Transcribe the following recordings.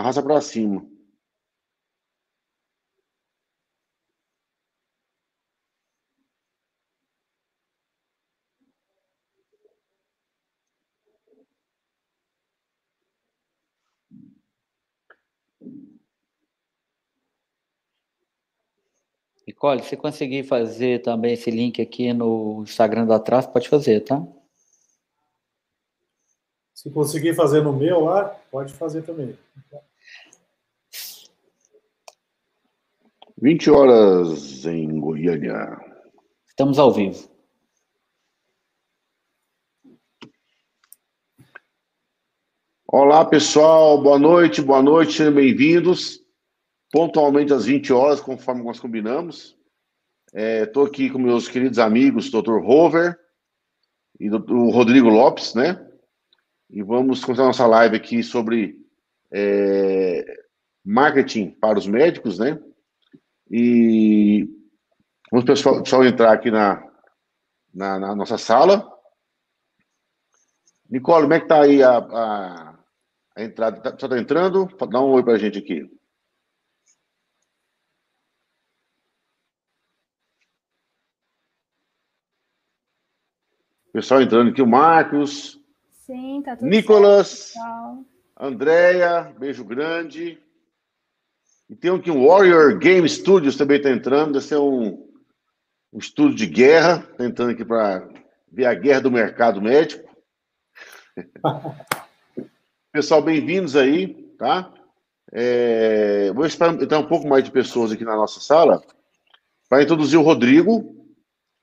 arrasta para cima. Nicole, se conseguir fazer também esse link aqui no Instagram da Traço, pode fazer, tá? Se conseguir fazer no meu lá, pode fazer também. 20 horas em Goiânia. Estamos ao vivo. Olá, pessoal. Boa noite, boa noite, sejam bem-vindos. Pontualmente às 20 horas, conforme nós combinamos. Estou é, aqui com meus queridos amigos, Dr. Rover e o Rodrigo Lopes, né? e vamos começar nossa live aqui sobre é, marketing para os médicos, né? E vamos pessoal, pessoal entrar aqui na, na, na, nossa sala. Nicole, como é que tá aí a, a, a entrada? Tá, só tá entrando? Dá um oi para a gente aqui. Pessoal entrando aqui, o Marcos, Sim, tá tudo Nicolas, Andréia, beijo grande. E tem aqui um Warrior Game Studios também está entrando. Esse é um, um estudo de guerra, tentando aqui para ver a guerra do mercado médico. Pessoal, bem-vindos aí, tá? É, vou esperar entrar um pouco mais de pessoas aqui na nossa sala para introduzir o Rodrigo,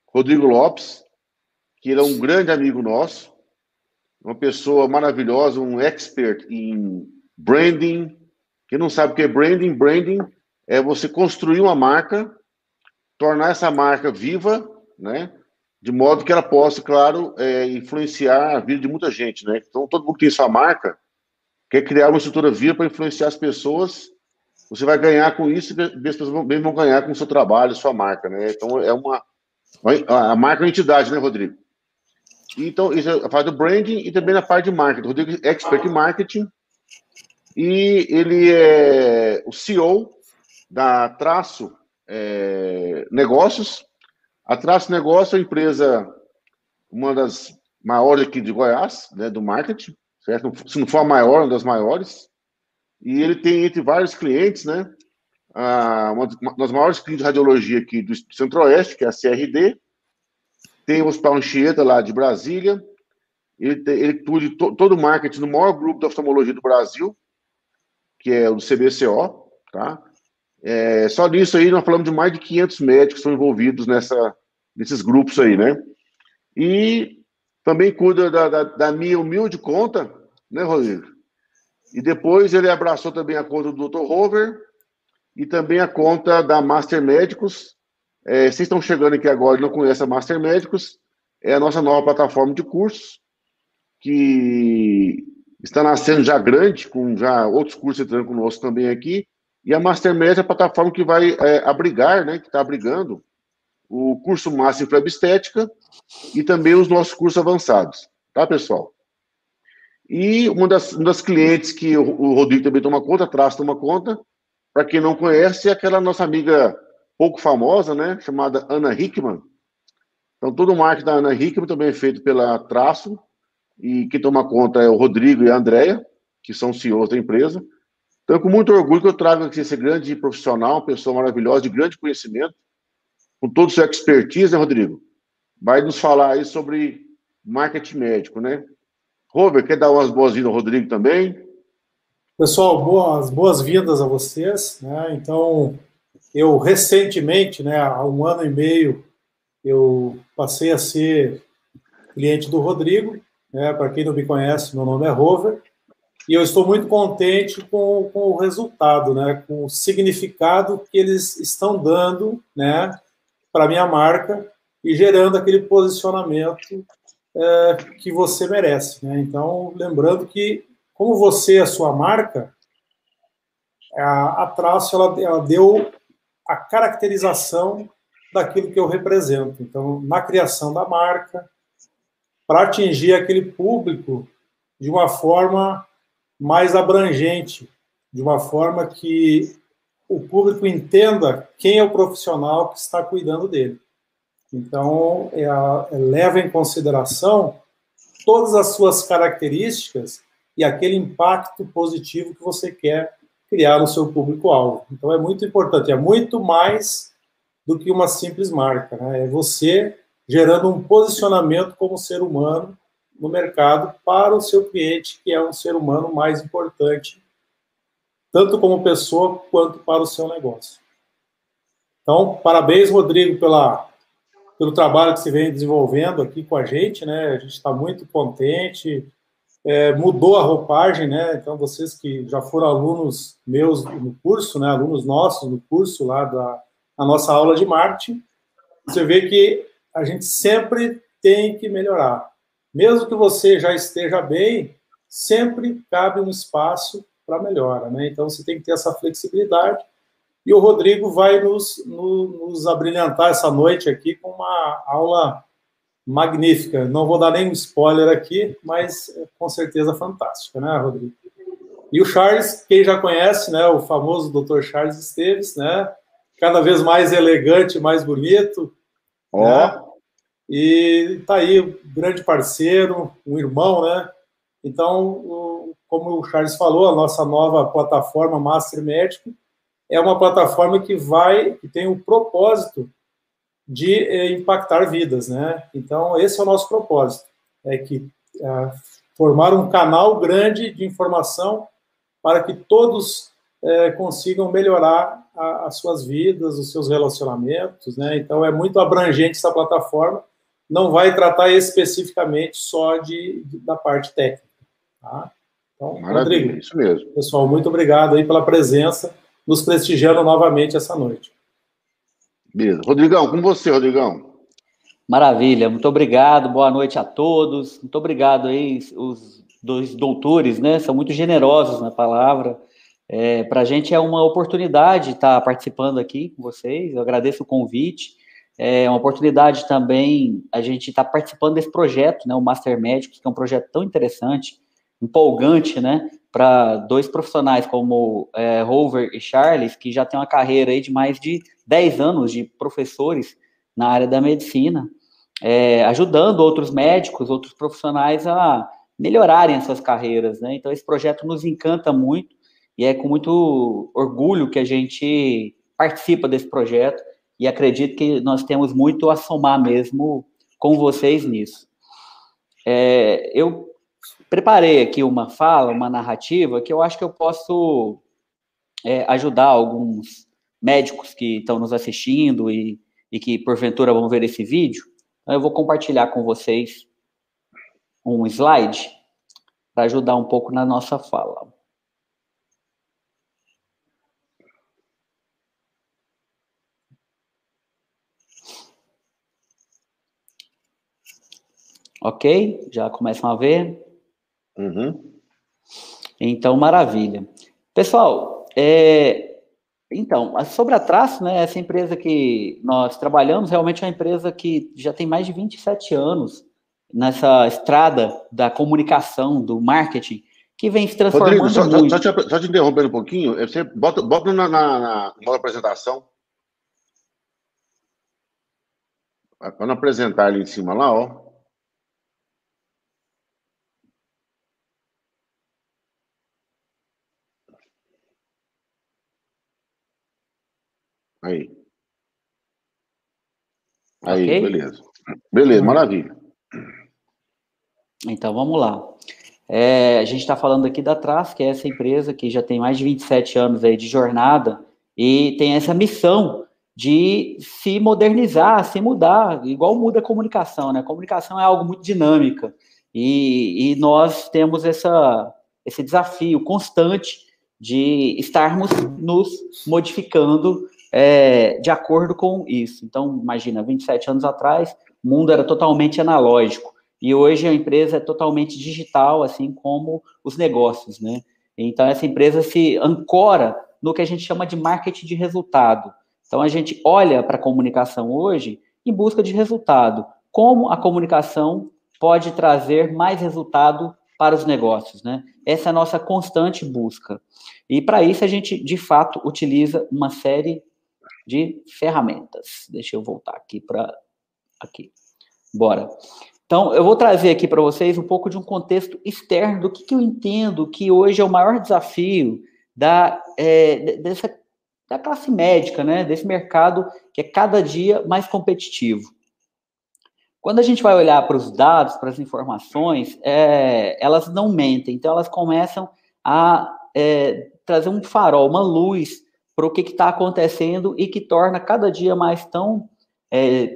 Rodrigo Lopes, que ele é um grande amigo nosso, uma pessoa maravilhosa, um expert em branding. Quem não sabe o que é branding, branding é você construir uma marca, tornar essa marca viva, né? De modo que ela possa, claro, é, influenciar a vida de muita gente, né? Então, todo mundo que tem sua marca quer criar uma estrutura viva para influenciar as pessoas. Você vai ganhar com isso e as pessoas vão, vão ganhar com o seu trabalho, sua marca, né? Então, é uma. A marca é uma entidade, né, Rodrigo? Então, isso é a parte do branding e também na parte de marketing. Rodrigo é expert em marketing e ele é o CEO da Traço é, Negócios. A Traço Negócios é uma empresa, uma das maiores aqui de Goiás, né, do marketing, certo? Se não for a maior, uma das maiores. E ele tem entre vários clientes, né? uma das maiores clientes de radiologia aqui do Centro-Oeste, que é a CRD, tem o Hospital Anchieta lá de Brasília, ele, ele cuida to, todo o marketing no maior grupo de oftalmologia do Brasil, que é o CBCO, tá? É, só nisso aí nós falamos de mais de 500 médicos que estão envolvidos nessa, nesses grupos aí, né? E também cuida da, da, da minha humilde conta, né, Rodrigo? E depois ele abraçou também a conta do Dr. Rover e também a conta da Master Médicos, é, vocês estão chegando aqui agora e não conhecem a Master Médicos, é a nossa nova plataforma de cursos, que está nascendo já grande, com já outros cursos entrando conosco também aqui, e a Master Médicos é a plataforma que vai é, abrigar, né, que está abrigando o curso Máximo para Estética e também os nossos cursos avançados, tá, pessoal? E uma das, uma das clientes que o, o Rodrigo também toma conta, traz toma conta, para quem não conhece, é aquela nossa amiga pouco famosa, né, chamada Ana Hickman. Então, todo o marketing da Ana Hickman também é feito pela Traço, e quem toma conta é o Rodrigo e a Andrea, que são CEOs da empresa. Então, com muito orgulho que eu trago aqui esse grande profissional, pessoa maravilhosa, de grande conhecimento, com todo o seu expertise, né, Rodrigo? Vai nos falar aí sobre marketing médico, né? Robert, quer dar umas boas-vindas ao Rodrigo também? Pessoal, boas, boas-vindas a vocês. Né? Então, eu recentemente, né, há um ano e meio, eu passei a ser cliente do Rodrigo. Né, Para quem não me conhece, meu nome é Rover. E eu estou muito contente com, com o resultado, né, com o significado que eles estão dando né, para a minha marca e gerando aquele posicionamento é, que você merece. Né? Então, lembrando que, como você é a sua marca, a, a Traço ela, ela deu a caracterização daquilo que eu represento. Então, na criação da marca, para atingir aquele público de uma forma mais abrangente, de uma forma que o público entenda quem é o profissional que está cuidando dele. Então, é a, é, leva em consideração todas as suas características e aquele impacto positivo que você quer criar no seu público-alvo. Então, é muito importante, é muito mais do que uma simples marca. Né? É você gerando um posicionamento como ser humano no mercado para o seu cliente, que é um ser humano mais importante, tanto como pessoa quanto para o seu negócio. Então, parabéns, Rodrigo, pela, pelo trabalho que você vem desenvolvendo aqui com a gente, né? A gente está muito contente. É, mudou a roupagem, né? Então, vocês que já foram alunos meus no curso, né? Alunos nossos no curso lá da nossa aula de marketing, você vê que a gente sempre tem que melhorar. Mesmo que você já esteja bem, sempre cabe um espaço para melhora, né? Então você tem que ter essa flexibilidade. E o Rodrigo vai nos, nos, nos abrilhantar essa noite aqui com uma aula magnífica. Não vou dar nenhum spoiler aqui, mas é com certeza fantástica, né, Rodrigo? E o Charles, quem já conhece, né, o famoso Dr. Charles Esteves, né, cada vez mais elegante, mais bonito. Ó. Oh. Né? E tá aí, um grande parceiro, um irmão, né? Então, como o Charles falou, a nossa nova plataforma Master Médico é uma plataforma que vai, que tem o propósito de eh, impactar vidas, né? Então, esse é o nosso propósito, é que é, formar um canal grande de informação para que todos é, consigam melhorar a, as suas vidas, os seus relacionamentos, né? Então é muito abrangente essa plataforma, não vai tratar especificamente só de, de da parte técnica, tá? Então, Maravilha, Rodrigo, isso mesmo. Pessoal, muito obrigado aí pela presença, nos prestigiando novamente essa noite. Beleza. Rodrigão, com você, Rodrigão. Maravilha, muito obrigado, boa noite a todos. Muito obrigado aí, os dois doutores, né? São muito generosos na palavra. É, Para a gente é uma oportunidade estar participando aqui com vocês, eu agradeço o convite. É uma oportunidade também a gente estar participando desse projeto, né, o Master Médicos, que é um projeto tão interessante, empolgante, né, para dois profissionais como é, Rover e Charles, que já têm uma carreira aí de mais de 10 anos de professores na área da medicina, é, ajudando outros médicos, outros profissionais a melhorarem as suas carreiras, né? Então esse projeto nos encanta muito e é com muito orgulho que a gente participa desse projeto e acredito que nós temos muito a somar mesmo com vocês nisso. É, eu preparei aqui uma fala, uma narrativa, que eu acho que eu posso é, ajudar alguns médicos que estão nos assistindo e, e que porventura vão ver esse vídeo. Então, eu vou compartilhar com vocês um slide para ajudar um pouco na nossa fala. Ok? Já começam a ver? Uhum. Então, maravilha. Pessoal, é, então, sobre a Traço, né, essa empresa que nós trabalhamos, realmente é uma empresa que já tem mais de 27 anos nessa estrada da comunicação, do marketing, que vem se transformando Rodrigo, só, muito. Só, só, te, só te interrompendo um pouquinho, você bota, bota na, na, na, na apresentação. Quando apresentar ali em cima lá, ó. Aí. Aí, okay? beleza. Beleza, hum. maravilha. Então, vamos lá. É, a gente está falando aqui da Tras, que é essa empresa que já tem mais de 27 anos aí de jornada e tem essa missão de se modernizar, se mudar, igual muda a comunicação, né? A comunicação é algo muito dinâmica e, e nós temos essa, esse desafio constante de estarmos nos modificando é, de acordo com isso. Então, imagina, 27 anos atrás, o mundo era totalmente analógico. E hoje a empresa é totalmente digital, assim como os negócios, né? Então, essa empresa se ancora no que a gente chama de marketing de resultado. Então, a gente olha para a comunicação hoje em busca de resultado. Como a comunicação pode trazer mais resultado para os negócios, né? Essa é a nossa constante busca. E para isso a gente, de fato, utiliza uma série de ferramentas. Deixa eu voltar aqui para aqui. Bora. Então, eu vou trazer aqui para vocês um pouco de um contexto externo do que, que eu entendo que hoje é o maior desafio da, é, dessa, da classe médica, né? Desse mercado que é cada dia mais competitivo. Quando a gente vai olhar para os dados, para as informações, é, elas não mentem, então elas começam a é, trazer um farol, uma luz para o que está acontecendo e que torna cada dia mais tão é,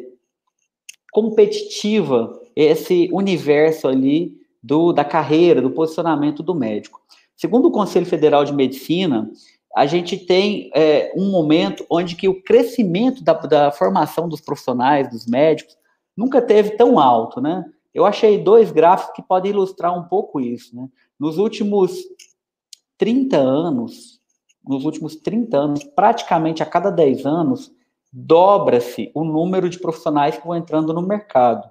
competitiva esse universo ali do, da carreira, do posicionamento do médico. Segundo o Conselho Federal de Medicina, a gente tem é, um momento onde que o crescimento da, da, formação dos profissionais, dos médicos, nunca teve tão alto, né? Eu achei dois gráficos que podem ilustrar um pouco isso, né? Nos últimos 30 anos, nos últimos 30 anos, praticamente a cada 10 anos, dobra-se o número de profissionais que vão entrando no mercado.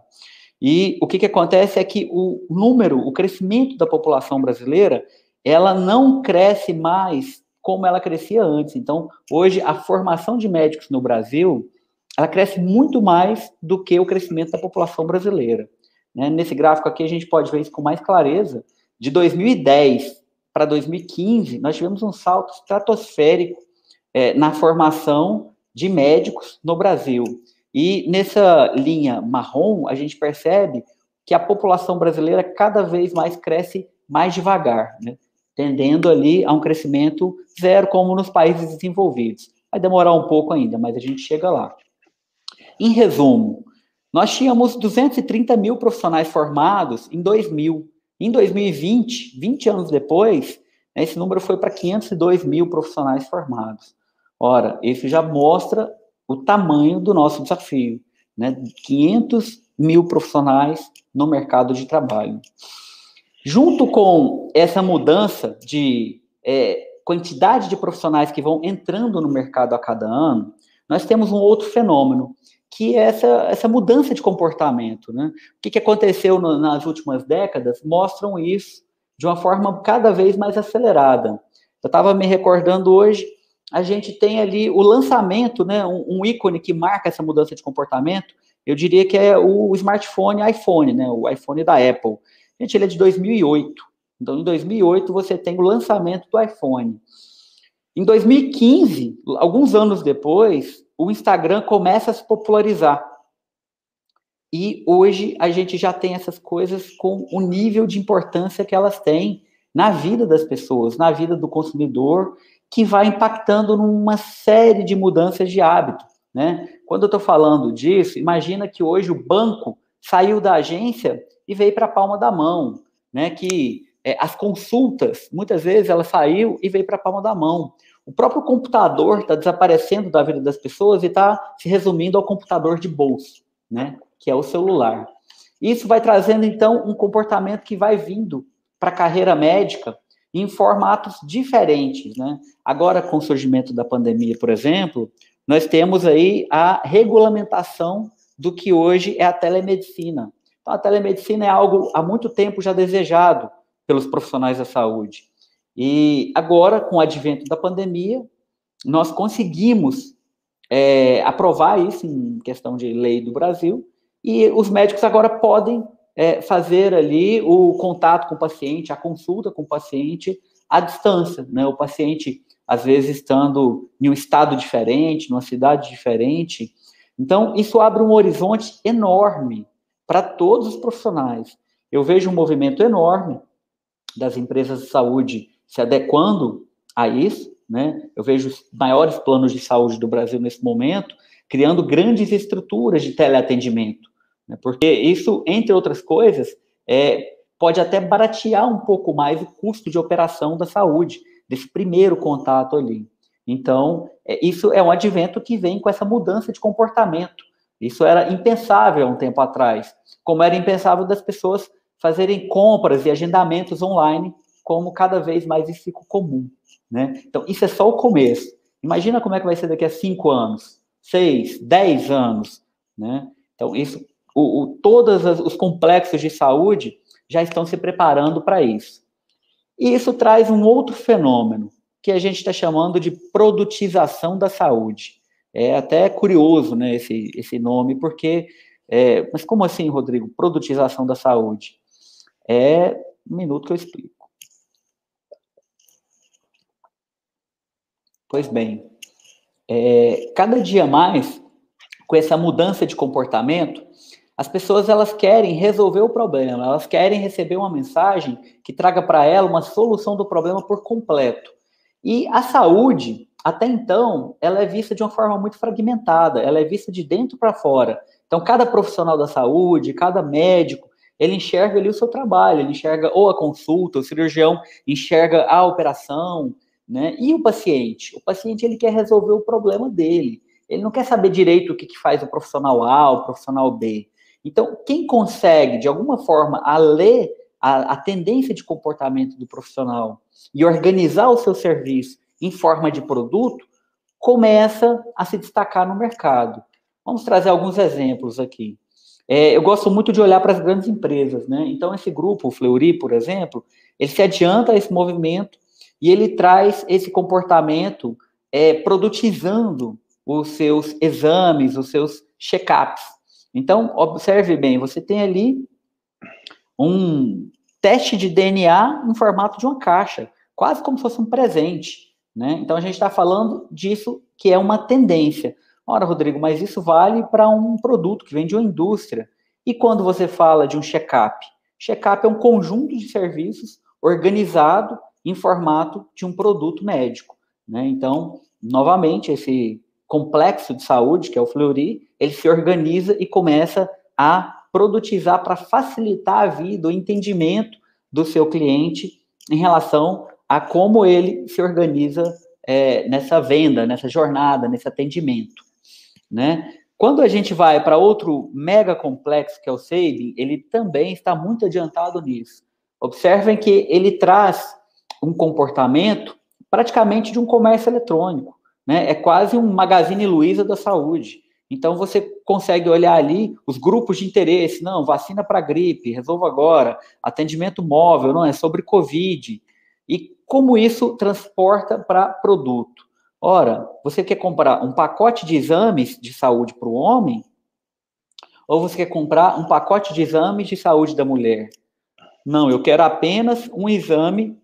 E o que, que acontece é que o número, o crescimento da população brasileira, ela não cresce mais como ela crescia antes. Então, hoje, a formação de médicos no Brasil, ela cresce muito mais do que o crescimento da população brasileira. Né? Nesse gráfico aqui, a gente pode ver isso com mais clareza. De 2010 para 2015, nós tivemos um salto estratosférico é, na formação de médicos no Brasil. E nessa linha marrom, a gente percebe que a população brasileira cada vez mais cresce mais devagar, né? tendendo ali a um crescimento zero, como nos países desenvolvidos. Vai demorar um pouco ainda, mas a gente chega lá. Em resumo, nós tínhamos 230 mil profissionais formados em 2000. Em 2020, 20 anos depois, esse número foi para 502 mil profissionais formados. Ora, isso já mostra o tamanho do nosso desafio, né? 500 mil profissionais no mercado de trabalho. Junto com essa mudança de é, quantidade de profissionais que vão entrando no mercado a cada ano, nós temos um outro fenômeno, que é essa, essa mudança de comportamento. Né? O que, que aconteceu no, nas últimas décadas mostram isso de uma forma cada vez mais acelerada. Eu estava me recordando hoje a gente tem ali o lançamento, né, um, um, ícone que marca essa mudança de comportamento, eu diria que é o smartphone iPhone, né, o iPhone da Apple. Gente, ele é de 2008. Então, em 2008, você tem o lançamento do iPhone. Em 2015, alguns anos depois, o Instagram começa a se popularizar. E hoje a gente já tem essas coisas com o nível de importância que elas têm na vida das pessoas, na vida do consumidor que vai impactando numa série de mudanças de hábito. Né? Quando eu estou falando disso, imagina que hoje o banco saiu da agência e veio para a palma da mão, né? que é, as consultas, muitas vezes ela saiu e veio para a palma da mão. O próprio computador está desaparecendo da vida das pessoas e está se resumindo ao computador de bolso, né? que é o celular. Isso vai trazendo, então, um comportamento que vai vindo para a carreira médica em formatos diferentes, né? Agora, com o surgimento da pandemia, por exemplo, nós temos aí a regulamentação do que hoje é a telemedicina. Então, a telemedicina é algo há muito tempo já desejado pelos profissionais da saúde. E agora, com o advento da pandemia, nós conseguimos é, aprovar isso em questão de lei do Brasil, e os médicos agora podem é, fazer ali o contato com o paciente, a consulta com o paciente à distância, né? O paciente, às vezes, estando em um estado diferente, numa cidade diferente. Então, isso abre um horizonte enorme para todos os profissionais. Eu vejo um movimento enorme das empresas de saúde se adequando a isso, né? Eu vejo os maiores planos de saúde do Brasil nesse momento criando grandes estruturas de teleatendimento né? Porque isso, entre outras coisas, é, pode até baratear um pouco mais o custo de operação da saúde, desse primeiro contato ali. Então, é, isso é um advento que vem com essa mudança de comportamento. Isso era impensável há um tempo atrás, como era impensável das pessoas fazerem compras e agendamentos online, como cada vez mais fica comum. Né? Então, isso é só o começo. Imagina como é que vai ser daqui a cinco anos, seis, dez anos. Né? Então, isso o, o, todos os complexos de saúde já estão se preparando para isso. E isso traz um outro fenômeno, que a gente está chamando de produtização da saúde. É até curioso né, esse, esse nome, porque. É, mas como assim, Rodrigo? Produtização da saúde? É um minuto que eu explico. Pois bem, é, cada dia mais, com essa mudança de comportamento, as pessoas elas querem resolver o problema, elas querem receber uma mensagem que traga para ela uma solução do problema por completo. E a saúde, até então, ela é vista de uma forma muito fragmentada, ela é vista de dentro para fora. Então, cada profissional da saúde, cada médico, ele enxerga ali o seu trabalho, ele enxerga ou a consulta, o cirurgião enxerga a operação, né? E o paciente? O paciente ele quer resolver o problema dele. Ele não quer saber direito o que, que faz o profissional A, o profissional B. Então, quem consegue, de alguma forma, a ler a, a tendência de comportamento do profissional e organizar o seu serviço em forma de produto, começa a se destacar no mercado. Vamos trazer alguns exemplos aqui. É, eu gosto muito de olhar para as grandes empresas, né? Então, esse grupo, o Fleury, por exemplo, ele se adianta a esse movimento e ele traz esse comportamento é, produtizando os seus exames, os seus check-ups. Então, observe bem, você tem ali um teste de DNA em formato de uma caixa, quase como se fosse um presente. Né? Então, a gente está falando disso que é uma tendência. Ora, Rodrigo, mas isso vale para um produto que vem de uma indústria. E quando você fala de um check-up? Check-up é um conjunto de serviços organizado em formato de um produto médico. Né? Então, novamente, esse complexo de saúde, que é o Fleury, ele se organiza e começa a produtizar para facilitar a vida, o entendimento do seu cliente em relação a como ele se organiza é, nessa venda, nessa jornada, nesse atendimento. Né? Quando a gente vai para outro mega complexo, que é o Saving, ele também está muito adiantado nisso. Observem que ele traz um comportamento praticamente de um comércio eletrônico. Né? É quase um Magazine Luiza da saúde. Então você consegue olhar ali os grupos de interesse, não, vacina para gripe, resolva agora, atendimento móvel, não é sobre Covid. E como isso transporta para produto? Ora, você quer comprar um pacote de exames de saúde para o homem? Ou você quer comprar um pacote de exames de saúde da mulher? Não, eu quero apenas um exame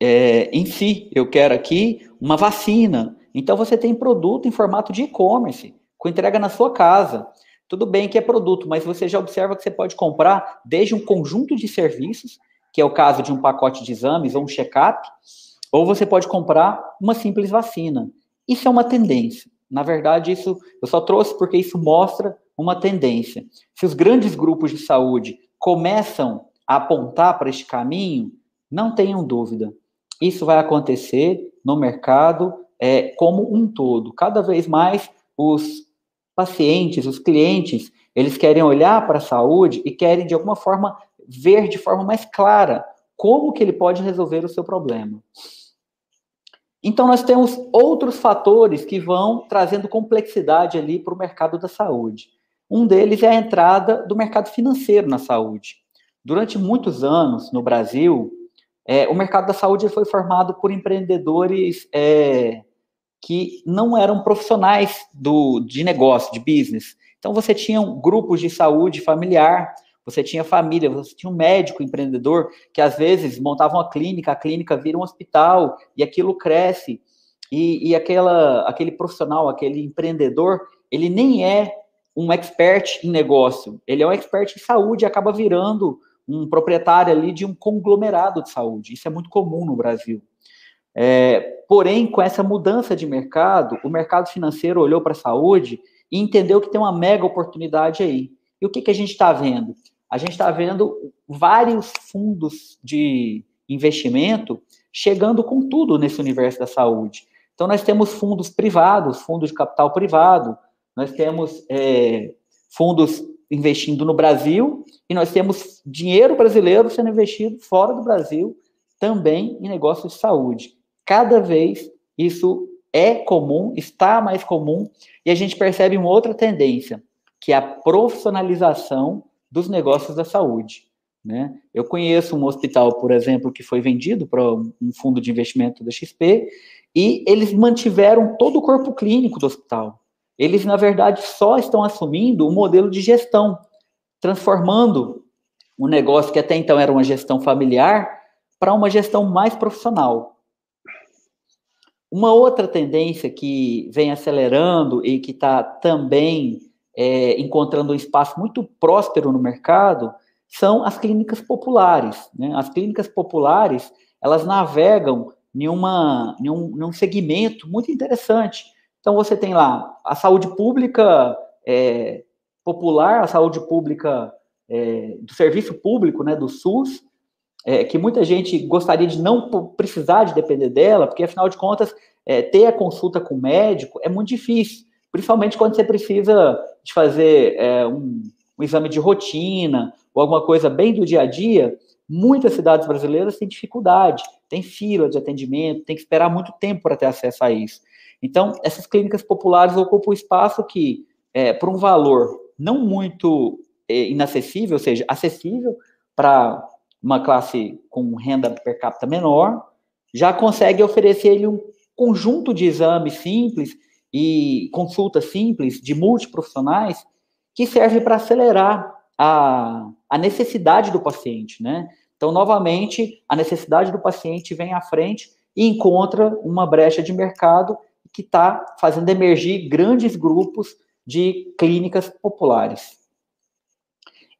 é, em si. Eu quero aqui uma vacina. Então você tem produto em formato de e-commerce, com entrega na sua casa. Tudo bem que é produto, mas você já observa que você pode comprar desde um conjunto de serviços, que é o caso de um pacote de exames ou um check-up, ou você pode comprar uma simples vacina. Isso é uma tendência. Na verdade, isso eu só trouxe porque isso mostra uma tendência. Se os grandes grupos de saúde começam a apontar para este caminho, não tenham dúvida, isso vai acontecer no mercado é, como um todo. Cada vez mais os pacientes, os clientes, eles querem olhar para a saúde e querem, de alguma forma, ver de forma mais clara como que ele pode resolver o seu problema. Então, nós temos outros fatores que vão trazendo complexidade ali para o mercado da saúde. Um deles é a entrada do mercado financeiro na saúde. Durante muitos anos, no Brasil, é, o mercado da saúde foi formado por empreendedores é, que não eram profissionais do, de negócio, de business. Então, você tinha grupos de saúde familiar, você tinha família, você tinha um médico empreendedor que às vezes montava uma clínica, a clínica vira um hospital e aquilo cresce. E, e aquela, aquele profissional, aquele empreendedor, ele nem é um expert em negócio, ele é um expert em saúde e acaba virando um proprietário ali de um conglomerado de saúde. Isso é muito comum no Brasil. É, porém, com essa mudança de mercado, o mercado financeiro olhou para a saúde e entendeu que tem uma mega oportunidade aí. E o que, que a gente está vendo? A gente está vendo vários fundos de investimento chegando com tudo nesse universo da saúde. Então, nós temos fundos privados, fundos de capital privado, nós temos é, fundos investindo no Brasil e nós temos dinheiro brasileiro sendo investido fora do Brasil também em negócios de saúde. Cada vez isso é comum, está mais comum, e a gente percebe uma outra tendência, que é a profissionalização dos negócios da saúde. Né? Eu conheço um hospital, por exemplo, que foi vendido para um fundo de investimento da XP e eles mantiveram todo o corpo clínico do hospital. Eles, na verdade, só estão assumindo o modelo de gestão, transformando um negócio que até então era uma gestão familiar para uma gestão mais profissional. Uma outra tendência que vem acelerando e que está também é, encontrando um espaço muito próspero no mercado são as clínicas populares. Né? As clínicas populares elas navegam em, uma, em, um, em um segmento muito interessante. Então você tem lá a saúde pública é, popular, a saúde pública é, do serviço público, né, do SUS, é, que muita gente gostaria de não precisar de depender dela, porque afinal de contas, é, ter a consulta com o médico é muito difícil, principalmente quando você precisa de fazer é, um, um, exame de rotina ou alguma coisa bem do dia a dia. Muitas cidades brasileiras têm dificuldade, tem fila de atendimento, tem que esperar muito tempo para ter acesso a isso. Então, essas clínicas populares ocupam espaço que, é, por um valor não muito é, inacessível, ou seja, acessível para uma classe com renda per capita menor, já consegue oferecer ele um conjunto de exames simples e consultas simples de multiprofissionais que serve para acelerar a, a necessidade do paciente, né? Então, novamente, a necessidade do paciente vem à frente e encontra uma brecha de mercado que está fazendo emergir grandes grupos de clínicas populares.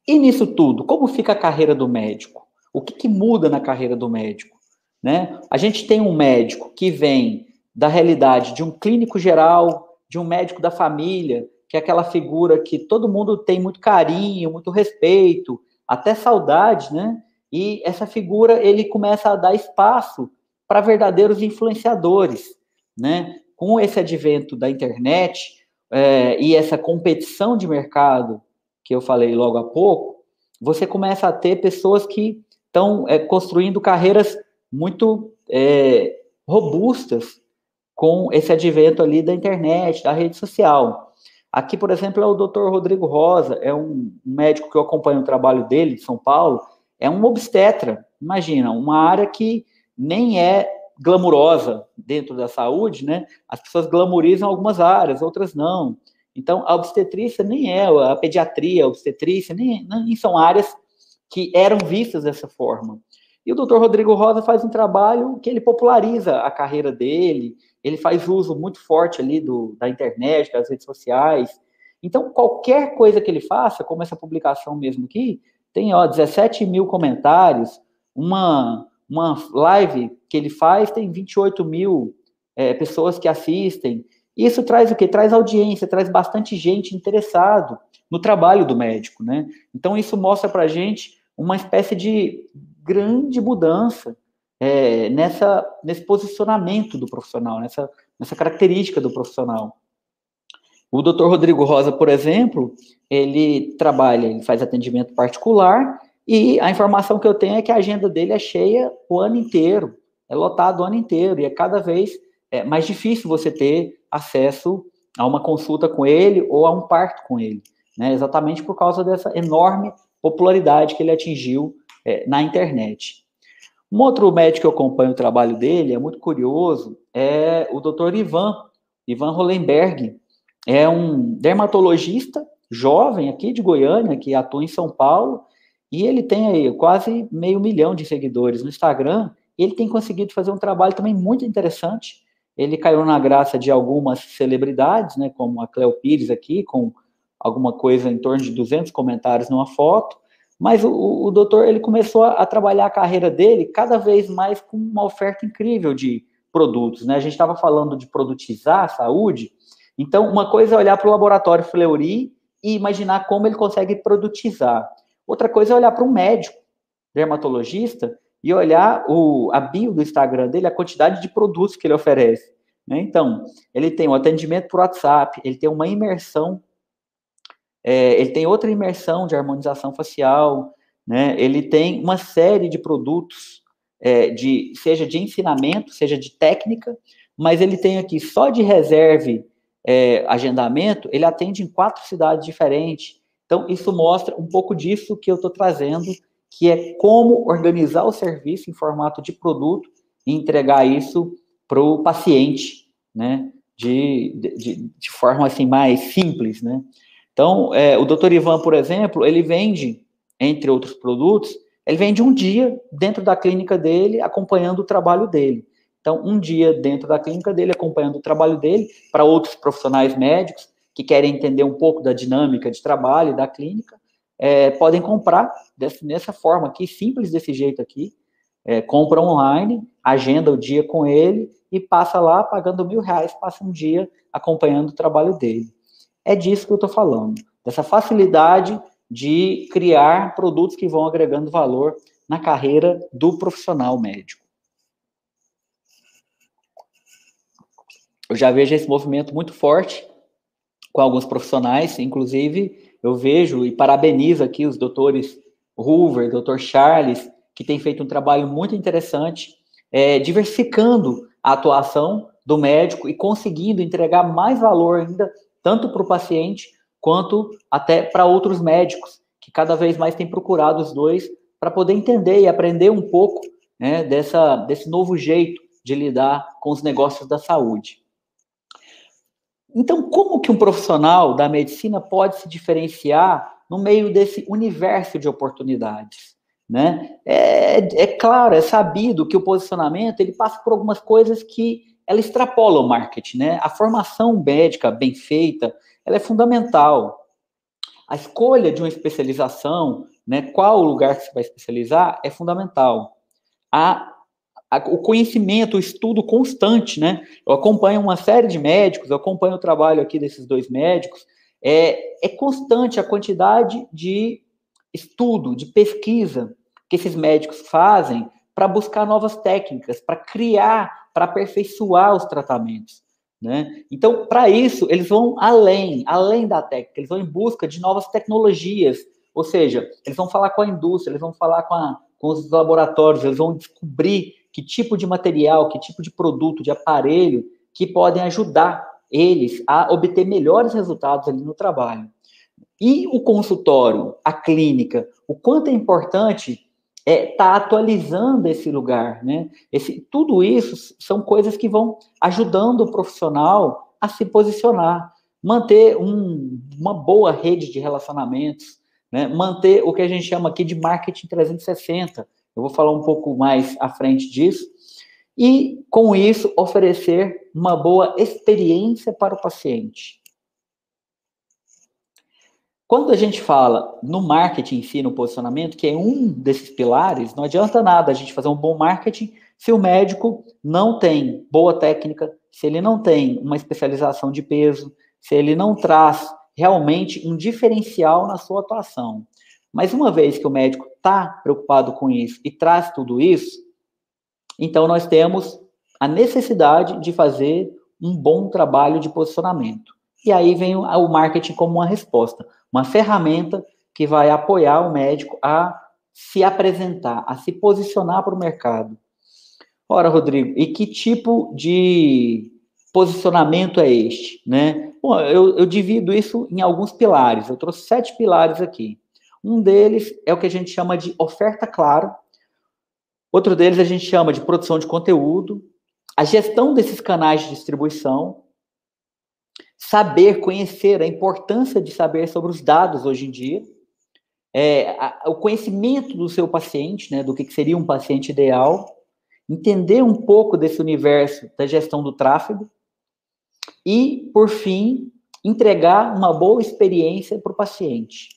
E nisso tudo, como fica a carreira do médico? O que, que muda na carreira do médico? Né? A gente tem um médico que vem da realidade de um clínico geral, de um médico da família, que é aquela figura que todo mundo tem muito carinho, muito respeito, até saudade, né? E essa figura ele começa a dar espaço para verdadeiros influenciadores, né? Com esse advento da internet é, e essa competição de mercado que eu falei logo há pouco, você começa a ter pessoas que estão é, construindo carreiras muito é, robustas com esse advento ali da internet, da rede social. Aqui, por exemplo, é o Dr. Rodrigo Rosa, é um médico que eu acompanho o trabalho dele, de São Paulo, é um obstetra. Imagina, uma área que nem é glamurosa dentro da saúde, né? As pessoas glamorizam algumas áreas, outras não. Então, a obstetrícia nem é, a pediatria, a obstetrícia, nem, nem são áreas que eram vistas dessa forma. E o doutor Rodrigo Rosa faz um trabalho que ele populariza a carreira dele, ele faz uso muito forte ali do, da internet, das redes sociais. Então, qualquer coisa que ele faça, como essa publicação mesmo aqui, tem ó, 17 mil comentários, uma, uma live que ele faz tem 28 mil é, pessoas que assistem. Isso traz o quê? Traz audiência, traz bastante gente interessado no trabalho do médico, né? Então, isso mostra para gente uma espécie de grande mudança é, nessa, nesse posicionamento do profissional, nessa, nessa característica do profissional. O Dr. Rodrigo Rosa, por exemplo, ele trabalha, ele faz atendimento particular e a informação que eu tenho é que a agenda dele é cheia o ano inteiro, é lotado o ano inteiro e é cada vez é, mais difícil você ter acesso a uma consulta com ele ou a um parto com ele, né? Exatamente por causa dessa enorme popularidade que ele atingiu é, na internet. Um outro médico que eu acompanho o trabalho dele, é muito curioso, é o Dr. Ivan, Ivan Hollenberg. É um dermatologista jovem aqui de Goiânia, que atua em São Paulo, e ele tem aí quase meio milhão de seguidores no Instagram, ele tem conseguido fazer um trabalho também muito interessante. Ele caiu na graça de algumas celebridades, né, como a Cleo Pires aqui, com alguma coisa em torno de 200 comentários numa foto, mas o, o doutor ele começou a, a, trabalhar a carreira dele cada vez mais com uma oferta incrível de produtos, né? A gente estava falando de produtizar a saúde, então uma coisa é olhar para o laboratório Fleury e imaginar como ele consegue produtizar. Outra coisa é olhar para um médico, dermatologista, e olhar o, a bio do Instagram dele, a quantidade de produtos que ele oferece. Né? Então, ele tem um atendimento por WhatsApp, ele tem uma imersão é, ele tem outra imersão de harmonização facial, né? Ele tem uma série de produtos, é, de, seja de ensinamento, seja de técnica, mas ele tem aqui só de reserve é, agendamento, ele atende em quatro cidades diferentes. Então, isso mostra um pouco disso que eu estou trazendo, que é como organizar o serviço em formato de produto e entregar isso para o paciente, né? De, de, de, forma assim mais simples, né? Então, é, o Dr. Ivan, por exemplo, ele vende, entre outros produtos, ele vende um dia dentro da clínica dele, acompanhando o trabalho dele. Então, um dia dentro da clínica dele, acompanhando o trabalho dele, para outros profissionais médicos que querem entender um pouco da dinâmica de trabalho da clínica, é, podem comprar dessa forma aqui, simples desse jeito aqui, é, compra online, agenda o dia com ele e passa lá pagando mil reais, passa um dia acompanhando o trabalho dele. É disso que eu estou falando, dessa facilidade de criar produtos que vão agregando valor na carreira do profissional médico. Eu já vejo esse movimento muito forte com alguns profissionais, inclusive eu vejo e parabenizo aqui os doutores Hoover, doutor Charles, que tem feito um trabalho muito interessante, é, diversificando a atuação do médico e conseguindo entregar mais valor ainda, tanto para o paciente quanto até para outros médicos, que cada vez mais têm procurado os dois para poder entender e aprender um pouco né, dessa, desse novo jeito de lidar com os negócios da saúde. Então, como que um profissional da medicina pode se diferenciar no meio desse universo de oportunidades? Né? É, é claro, é sabido que o posicionamento ele passa por algumas coisas que ela extrapola o marketing, né? A formação médica bem feita, ela é fundamental. A escolha de uma especialização, né, qual o lugar que você vai especializar, é fundamental. A, o conhecimento, o estudo constante, né? Eu acompanho uma série de médicos, eu acompanho o trabalho aqui desses dois médicos, é, é constante a quantidade de estudo, de pesquisa que esses médicos fazem para buscar novas técnicas, para criar, para aperfeiçoar os tratamentos. Né? Então, para isso, eles vão além, além da técnica, eles vão em busca de novas tecnologias, ou seja, eles vão falar com a indústria, eles vão falar com, a, com os laboratórios, eles vão descobrir que tipo de material, que tipo de produto, de aparelho que podem ajudar eles a obter melhores resultados ali no trabalho. E o consultório, a clínica, o quanto é importante é, tá atualizando esse lugar, né? Esse, tudo isso são coisas que vão ajudando o profissional a se posicionar, manter um, uma boa rede de relacionamentos, né? manter o que a gente chama aqui de marketing 360. Eu vou falar um pouco mais à frente disso. E, com isso, oferecer uma boa experiência para o paciente. Quando a gente fala no marketing em si, no posicionamento, que é um desses pilares, não adianta nada a gente fazer um bom marketing se o médico não tem boa técnica, se ele não tem uma especialização de peso, se ele não traz realmente um diferencial na sua atuação. Mas uma vez que o médico está preocupado com isso e traz tudo isso, então nós temos a necessidade de fazer um bom trabalho de posicionamento. E aí vem o marketing como uma resposta uma ferramenta que vai apoiar o médico a se apresentar, a se posicionar para o mercado. Ora, Rodrigo, e que tipo de posicionamento é este? Né? Bom, eu, eu divido isso em alguns pilares. Eu trouxe sete pilares aqui. Um deles é o que a gente chama de oferta clara. Outro deles a gente chama de produção de conteúdo, a gestão desses canais de distribuição, saber, conhecer, a importância de saber sobre os dados hoje em dia, é, a, o conhecimento do seu paciente, né, do que, que seria um paciente ideal, entender um pouco desse universo da gestão do tráfego. E, por fim, entregar uma boa experiência para o paciente,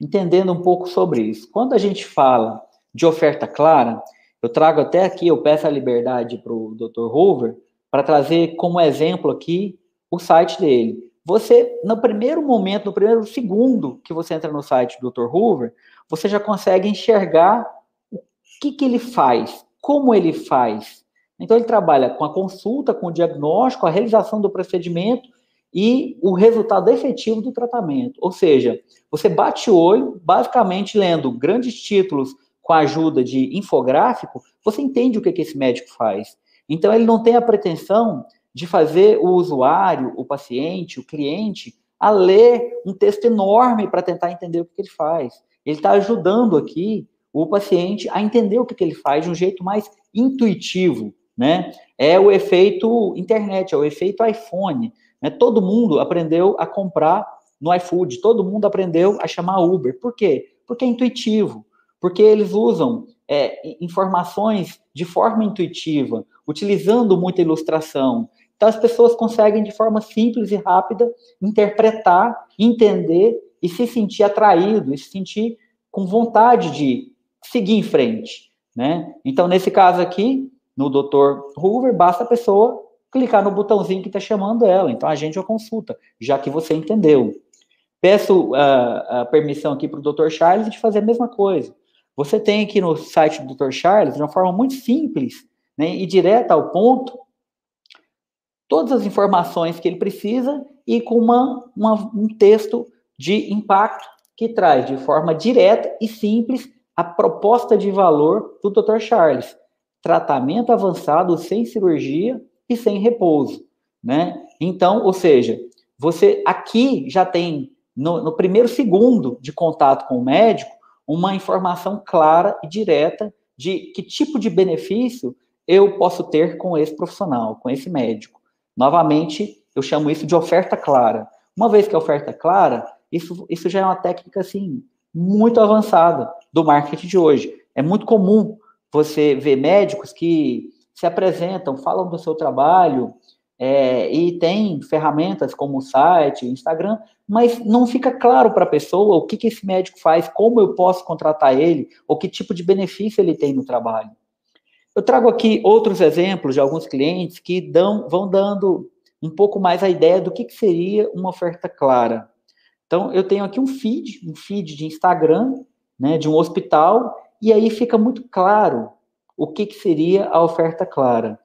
entendendo um pouco sobre isso. Quando a gente fala de oferta clara, eu trago até aqui, eu peço a liberdade para o Dr. Hoover para trazer como exemplo aqui o site dele. Você, no primeiro momento, no primeiro segundo que você entra no site do Dr. Hoover, você já consegue enxergar o que, que ele faz, como ele faz. Então, ele trabalha com a consulta, com o diagnóstico, a realização do procedimento e o resultado efetivo do tratamento. Ou seja, você bate o olho, basicamente lendo grandes títulos com a ajuda de infográfico, você entende o que, que esse médico faz. Então, ele não tem a pretensão de fazer o usuário, o paciente, o cliente, a ler um texto enorme para tentar entender o que, que ele faz. Ele está ajudando aqui o paciente a entender o que, que ele faz de um jeito mais intuitivo, né? É o efeito internet, é o efeito iPhone. Né? Todo mundo aprendeu a comprar no iFood, todo mundo aprendeu a chamar Uber. Por quê? Porque é intuitivo, porque eles usam é, informações de forma intuitiva, utilizando muita ilustração. Então, as pessoas conseguem, de forma simples e rápida, interpretar, entender e se sentir atraído, e se sentir com vontade de seguir em frente. Né? Então, nesse caso aqui, no Dr. Hoover, basta a pessoa clicar no botãozinho que está chamando ela. Então, a gente a consulta, já que você entendeu. Peço uh, a permissão aqui para o Dr. Charles de fazer a mesma coisa. Você tem aqui no site do Dr. Charles, de uma forma muito simples né, e direta ao ponto, todas as informações que ele precisa e com uma, uma, um texto de impacto que traz de forma direta e simples a proposta de valor do Dr. Charles. Tratamento avançado sem cirurgia e sem repouso, né? Então, ou seja, você aqui já tem no, no primeiro segundo de contato com o médico uma informação clara e direta de que tipo de benefício eu posso ter com esse profissional, com esse médico. Novamente, eu chamo isso de oferta clara. Uma vez que a oferta é clara, isso, isso já é uma técnica assim muito avançada do marketing de hoje. É muito comum você ver médicos que se apresentam, falam do seu trabalho é, e tem ferramentas como o site, Instagram, mas não fica claro para a pessoa o que, que esse médico faz, como eu posso contratar ele, ou que tipo de benefício ele tem no trabalho. Eu trago aqui outros exemplos de alguns clientes que dão, vão dando um pouco mais a ideia do que, que seria uma oferta clara. Então, eu tenho aqui um feed, um feed de Instagram, né, de um hospital, e aí fica muito claro o que, que seria a oferta clara.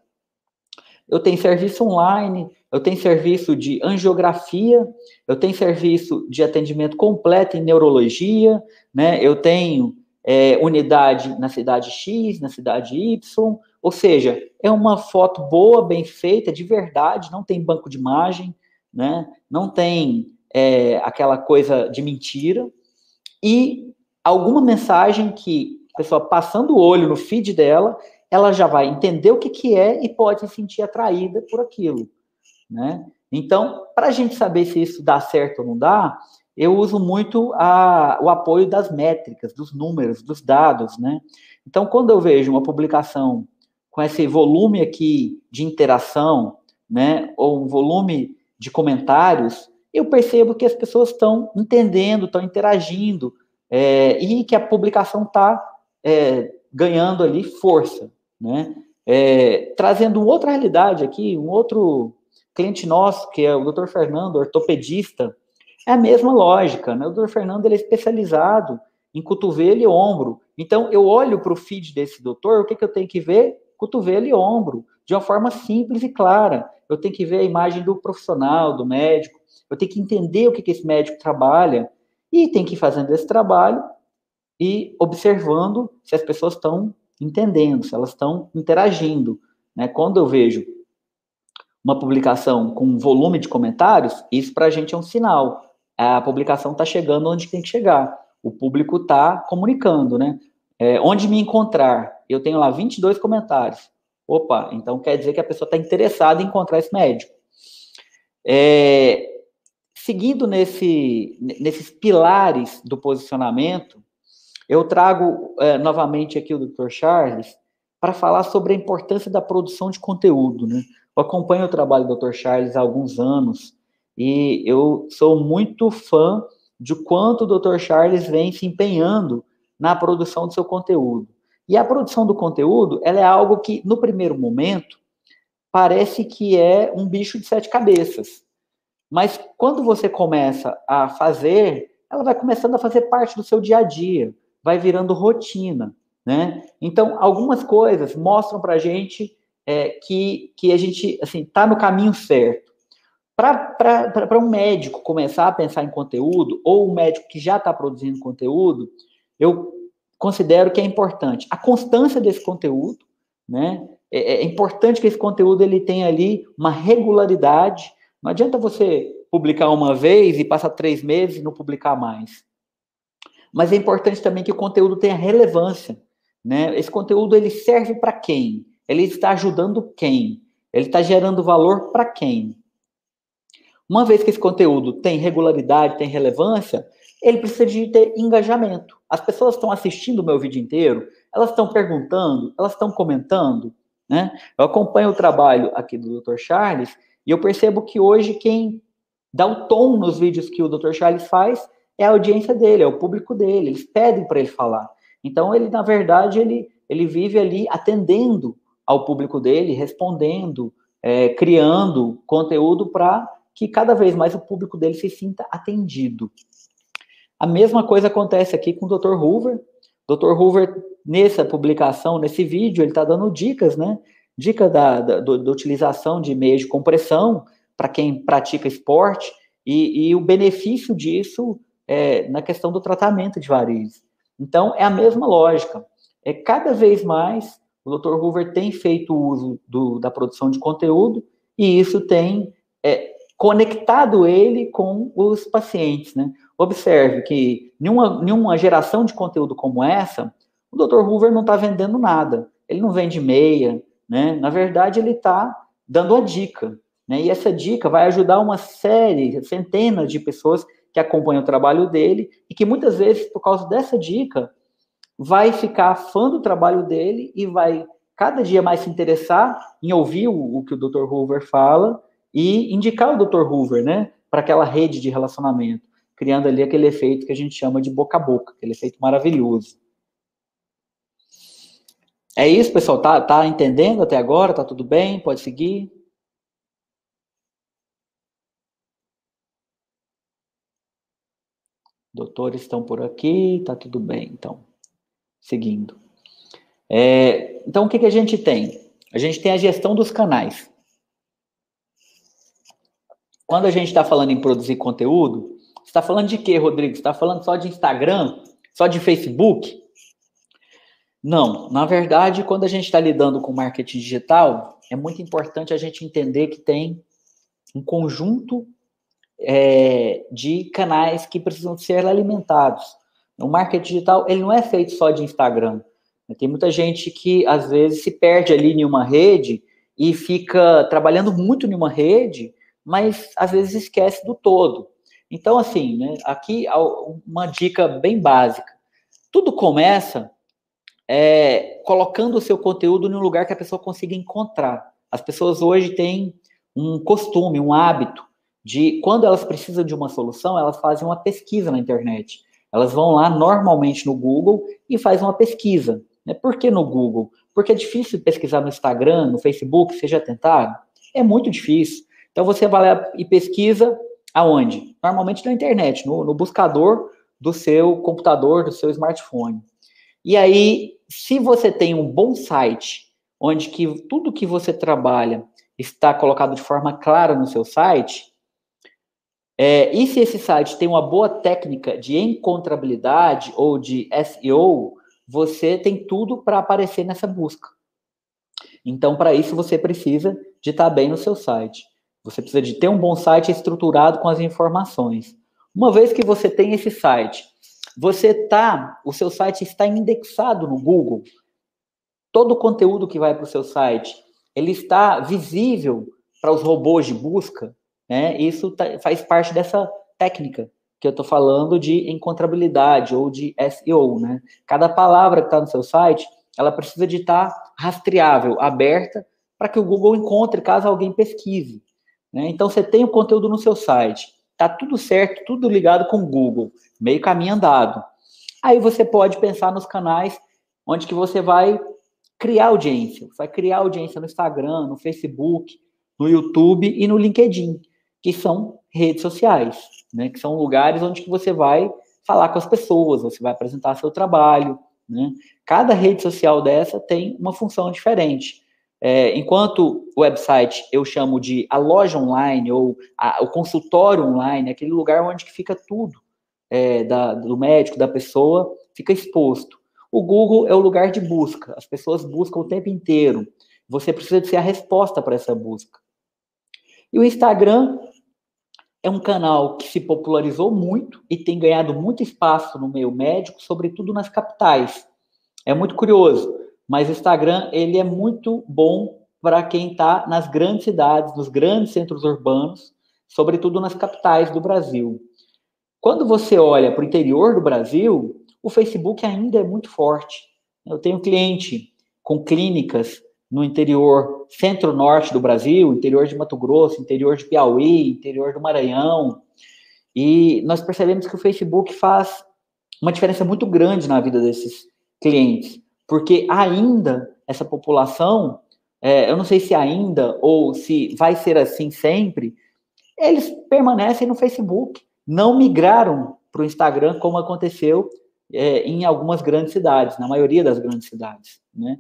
Eu tenho serviço online, eu tenho serviço de angiografia, eu tenho serviço de atendimento completo em neurologia, né? Eu tenho é, unidade na cidade X, na cidade Y, ou seja, é uma foto boa, bem feita, de verdade, não tem banco de imagem, né? não tem é, aquela coisa de mentira, e alguma mensagem que pessoa passando o olho no feed dela, ela já vai entender o que, que é e pode se sentir atraída por aquilo. Né? Então, para a gente saber se isso dá certo ou não dá, eu uso muito a, o apoio das métricas, dos números, dos dados, né? Então, quando eu vejo uma publicação com esse volume aqui de interação, né, ou um volume de comentários, eu percebo que as pessoas estão entendendo, estão interagindo, é, e que a publicação está é, ganhando ali força, né? É, trazendo outra realidade aqui, um outro cliente nosso, que é o Dr. Fernando, ortopedista, é a mesma lógica, né? O doutor Fernando ele é especializado em cotovelo e ombro. Então, eu olho para o feed desse doutor, o que, que eu tenho que ver? Cotovelo e ombro, de uma forma simples e clara. Eu tenho que ver a imagem do profissional, do médico, eu tenho que entender o que, que esse médico trabalha, e tem que ir fazendo esse trabalho e observando se as pessoas estão entendendo, se elas estão interagindo. Né? Quando eu vejo uma publicação com volume de comentários, isso para a gente é um sinal a publicação está chegando onde tem que chegar. O público está comunicando, né? É, onde me encontrar? Eu tenho lá 22 comentários. Opa, então quer dizer que a pessoa está interessada em encontrar esse médico. É, seguindo nesse, nesses pilares do posicionamento, eu trago é, novamente aqui o Dr. Charles para falar sobre a importância da produção de conteúdo. Né? Eu acompanho o trabalho do Dr. Charles há alguns anos e eu sou muito fã de quanto o Dr. Charles vem se empenhando na produção do seu conteúdo. E a produção do conteúdo, ela é algo que, no primeiro momento, parece que é um bicho de sete cabeças. Mas quando você começa a fazer, ela vai começando a fazer parte do seu dia a dia, vai virando rotina, né? Então, algumas coisas mostram para a gente é, que, que a gente, assim, está no caminho certo. Para um médico começar a pensar em conteúdo, ou um médico que já está produzindo conteúdo, eu considero que é importante a constância desse conteúdo, né? É, é importante que esse conteúdo ele tenha ali uma regularidade. Não adianta você publicar uma vez e passa três meses e não publicar mais. Mas é importante também que o conteúdo tenha relevância. Né? Esse conteúdo ele serve para quem? Ele está ajudando quem? Ele está gerando valor para quem? Uma vez que esse conteúdo tem regularidade, tem relevância, ele precisa de ter engajamento. As pessoas estão assistindo o meu vídeo inteiro, elas estão perguntando, elas estão comentando, né? Eu acompanho o trabalho aqui do Dr. Charles e eu percebo que hoje quem dá o tom nos vídeos que o Dr. Charles faz é a audiência dele, é o público dele, eles pedem para ele falar. Então ele, na verdade, ele, ele vive ali atendendo ao público dele, respondendo, é, criando conteúdo para que cada vez mais o público dele se sinta atendido. A mesma coisa acontece aqui com o Dr. Hoover. Dr. Hoover, nessa publicação, nesse vídeo, ele está dando dicas, né? Dica da, da, da utilização de meios de compressão para quem pratica esporte e, e, o benefício disso é, na questão do tratamento de varizes. Então, é a mesma lógica. É cada vez mais o Dr. Hoover tem feito uso do, da produção de conteúdo e isso tem é, conectado ele com os pacientes, né? Observe que nenhuma, nenhuma geração de conteúdo como essa, o Dr. Hoover não está vendendo nada. Ele não vende meia, né? Na verdade, ele está dando a dica. Né? E essa dica vai ajudar uma série, centenas de pessoas que acompanham o trabalho dele e que muitas vezes, por causa dessa dica, vai ficar fã do trabalho dele e vai cada dia mais se interessar em ouvir o, o que o Dr. Hoover fala e indicar o Dr. Hoover, né, para aquela rede de relacionamento criando ali aquele efeito que a gente chama de boca a boca, aquele efeito maravilhoso. É isso, pessoal? Tá, tá entendendo até agora? Tá tudo bem? Pode seguir? Doutores estão por aqui, tá tudo bem, então. Seguindo. É, então, o que, que a gente tem? A gente tem a gestão dos canais. Quando a gente está falando em produzir conteúdo, está falando de quê, Rodrigo? está falando só de Instagram? Só de Facebook? Não, na verdade, quando a gente está lidando com marketing digital, é muito importante a gente entender que tem um conjunto é, de canais que precisam ser alimentados. O marketing digital ele não é feito só de Instagram. Tem muita gente que às vezes se perde ali em uma rede e fica trabalhando muito em uma rede, mas às vezes esquece do todo. Então, assim, né, aqui uma dica bem básica. Tudo começa é, colocando o seu conteúdo em um lugar que a pessoa consiga encontrar. As pessoas hoje têm um costume, um hábito de, quando elas precisam de uma solução, elas fazem uma pesquisa na internet. Elas vão lá normalmente no Google e fazem uma pesquisa. Né? Por que no Google? Porque é difícil pesquisar no Instagram, no Facebook, seja tentado? É muito difícil. Então você vai lá e pesquisa Aonde? Normalmente na internet, no, no buscador do seu computador, do seu smartphone. E aí, se você tem um bom site, onde que tudo que você trabalha está colocado de forma clara no seu site, é, e se esse site tem uma boa técnica de encontrabilidade ou de SEO, você tem tudo para aparecer nessa busca. Então, para isso, você precisa de estar bem no seu site. Você precisa de ter um bom site estruturado com as informações. Uma vez que você tem esse site, você tá, o seu site está indexado no Google. Todo o conteúdo que vai para o seu site, ele está visível para os robôs de busca. Né? Isso tá, faz parte dessa técnica que eu estou falando de encontrabilidade ou de SEO. Né? Cada palavra que está no seu site, ela precisa de estar tá rastreável, aberta, para que o Google encontre caso alguém pesquise. Né? Então, você tem o conteúdo no seu site, tá tudo certo, tudo ligado com o Google, meio caminho andado. Aí você pode pensar nos canais onde que você vai criar audiência. Você vai criar audiência no Instagram, no Facebook, no YouTube e no LinkedIn, que são redes sociais, né? Que são lugares onde que você vai falar com as pessoas, você vai apresentar seu trabalho, né? Cada rede social dessa tem uma função diferente. É, enquanto o website eu chamo de a loja online ou a, o consultório online, aquele lugar onde fica tudo é, da, do médico, da pessoa, fica exposto. O Google é o lugar de busca, as pessoas buscam o tempo inteiro. Você precisa de ser a resposta para essa busca. E o Instagram é um canal que se popularizou muito e tem ganhado muito espaço no meio médico, sobretudo nas capitais. É muito curioso, mas o Instagram ele é muito bom para quem está nas grandes cidades, nos grandes centros urbanos, sobretudo nas capitais do Brasil. Quando você olha para o interior do Brasil, o Facebook ainda é muito forte. Eu tenho cliente com clínicas no interior centro-norte do Brasil, interior de Mato Grosso, interior de Piauí, interior do Maranhão. E nós percebemos que o Facebook faz uma diferença muito grande na vida desses clientes, porque ainda essa população, é, eu não sei se ainda ou se vai ser assim sempre, eles permanecem no Facebook, não migraram para o Instagram como aconteceu é, em algumas grandes cidades, na maioria das grandes cidades, né?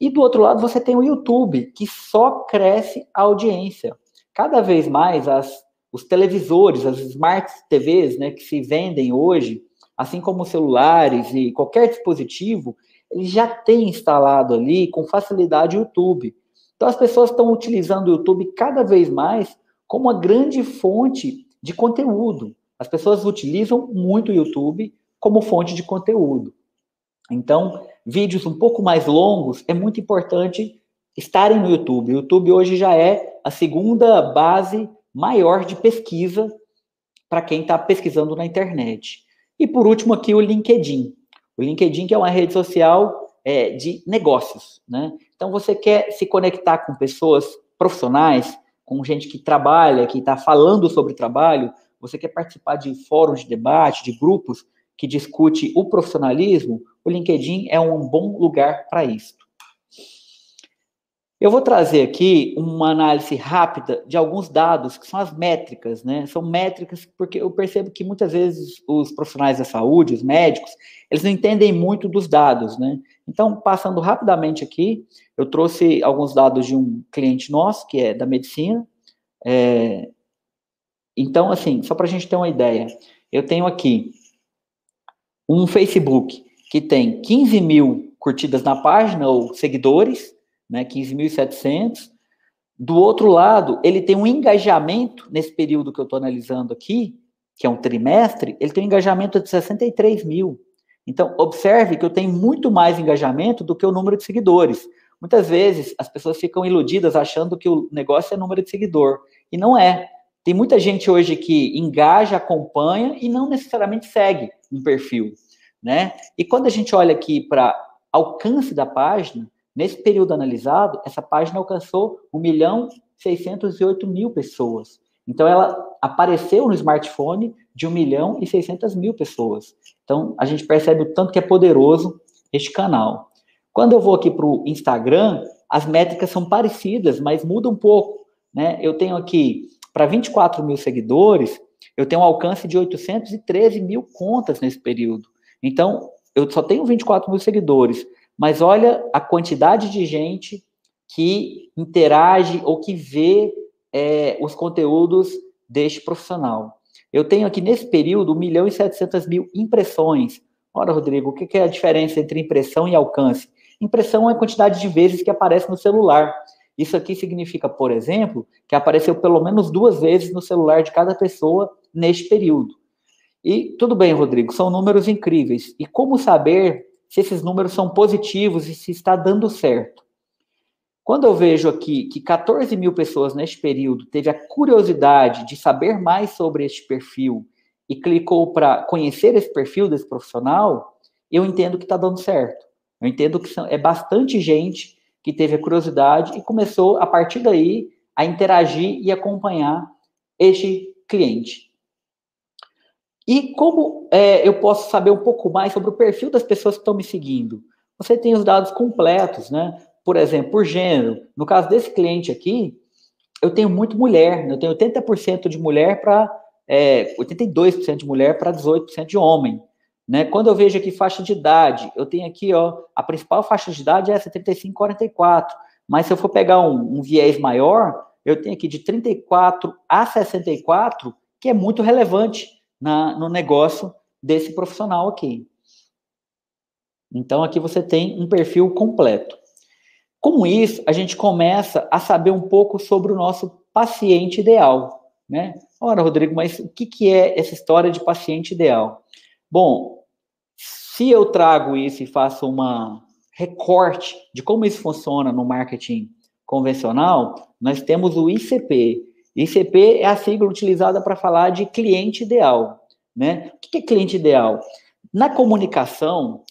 E do outro lado, você tem o YouTube, que só cresce a audiência. Cada vez mais, as, os televisores, as smart TVs, né, que se vendem hoje, assim como celulares e qualquer dispositivo, ele já tem instalado ali com facilidade o YouTube. Então, as pessoas estão utilizando o YouTube cada vez mais como uma grande fonte de conteúdo. As pessoas utilizam muito o YouTube como fonte de conteúdo. Então, vídeos um pouco mais longos, é muito importante estarem no YouTube. O YouTube hoje já é a segunda base maior de pesquisa para quem está pesquisando na internet. E por último aqui o LinkedIn. O LinkedIn que é uma rede social é, de negócios, né? Então você quer se conectar com pessoas profissionais, com gente que trabalha, que está falando sobre trabalho, você quer participar de fóruns de debate, de grupos, que discute o profissionalismo, o LinkedIn é um bom lugar para isso. Eu vou trazer aqui uma análise rápida de alguns dados, que são as métricas, né? São métricas porque eu percebo que muitas vezes os profissionais da saúde, os médicos, eles não entendem muito dos dados, né? Então, passando rapidamente aqui, eu trouxe alguns dados de um cliente nosso, que é da medicina. É... Então, assim, só para a gente ter uma ideia, eu tenho aqui um Facebook que tem 15 mil curtidas na página, ou seguidores, né, 15.700. Do outro lado, ele tem um engajamento, nesse período que eu estou analisando aqui, que é um trimestre, ele tem um engajamento de 63 mil. Então, observe que eu tenho muito mais engajamento do que o número de seguidores. Muitas vezes as pessoas ficam iludidas achando que o negócio é número de seguidor. E não é. Tem muita gente hoje que engaja, acompanha e não necessariamente segue um perfil, né? E quando a gente olha aqui para alcance da página, nesse período analisado, essa página alcançou 1 milhão 608 mil pessoas. Então, ela apareceu no smartphone de 1 milhão e 600 mil pessoas. Então, a gente percebe o tanto que é poderoso este canal. Quando eu vou aqui para o Instagram, as métricas são parecidas, mas muda um pouco. Né? Eu tenho aqui para 24 mil seguidores, eu tenho um alcance de 813 mil contas nesse período. Então, eu só tenho 24 mil seguidores, mas olha a quantidade de gente que interage ou que vê é, os conteúdos deste profissional. Eu tenho aqui nesse período 1 milhão e 700 mil impressões. Ora, Rodrigo, o que é a diferença entre impressão e alcance? Impressão é a quantidade de vezes que aparece no celular. Isso aqui significa, por exemplo, que apareceu pelo menos duas vezes no celular de cada pessoa neste período. E tudo bem, Rodrigo, são números incríveis. E como saber se esses números são positivos e se está dando certo? Quando eu vejo aqui que 14 mil pessoas neste período teve a curiosidade de saber mais sobre este perfil e clicou para conhecer esse perfil desse profissional, eu entendo que está dando certo. Eu entendo que é bastante gente que teve a curiosidade e começou, a partir daí, a interagir e acompanhar este cliente. E como é, eu posso saber um pouco mais sobre o perfil das pessoas que estão me seguindo? Você tem os dados completos, né? Por exemplo, por gênero. No caso desse cliente aqui, eu tenho muito mulher, né? eu tenho 80% de mulher para é, 82% de mulher para 18% de homem. Né? Quando eu vejo aqui faixa de idade, eu tenho aqui, ó, a principal faixa de idade é essa 35-44, mas se eu for pegar um, um, viés maior, eu tenho aqui de 34 a 64, que é muito relevante na, no negócio desse profissional aqui. Então, aqui você tem um perfil completo. Com isso, a gente começa a saber um pouco sobre o nosso paciente ideal, né? Ora, Rodrigo, mas o que, que é essa história de paciente ideal? Bom, se eu trago isso e faço uma recorte de como isso funciona no marketing convencional, nós temos o ICP. ICP é a sigla utilizada para falar de cliente ideal. Né? O que é cliente ideal? Na comunicação,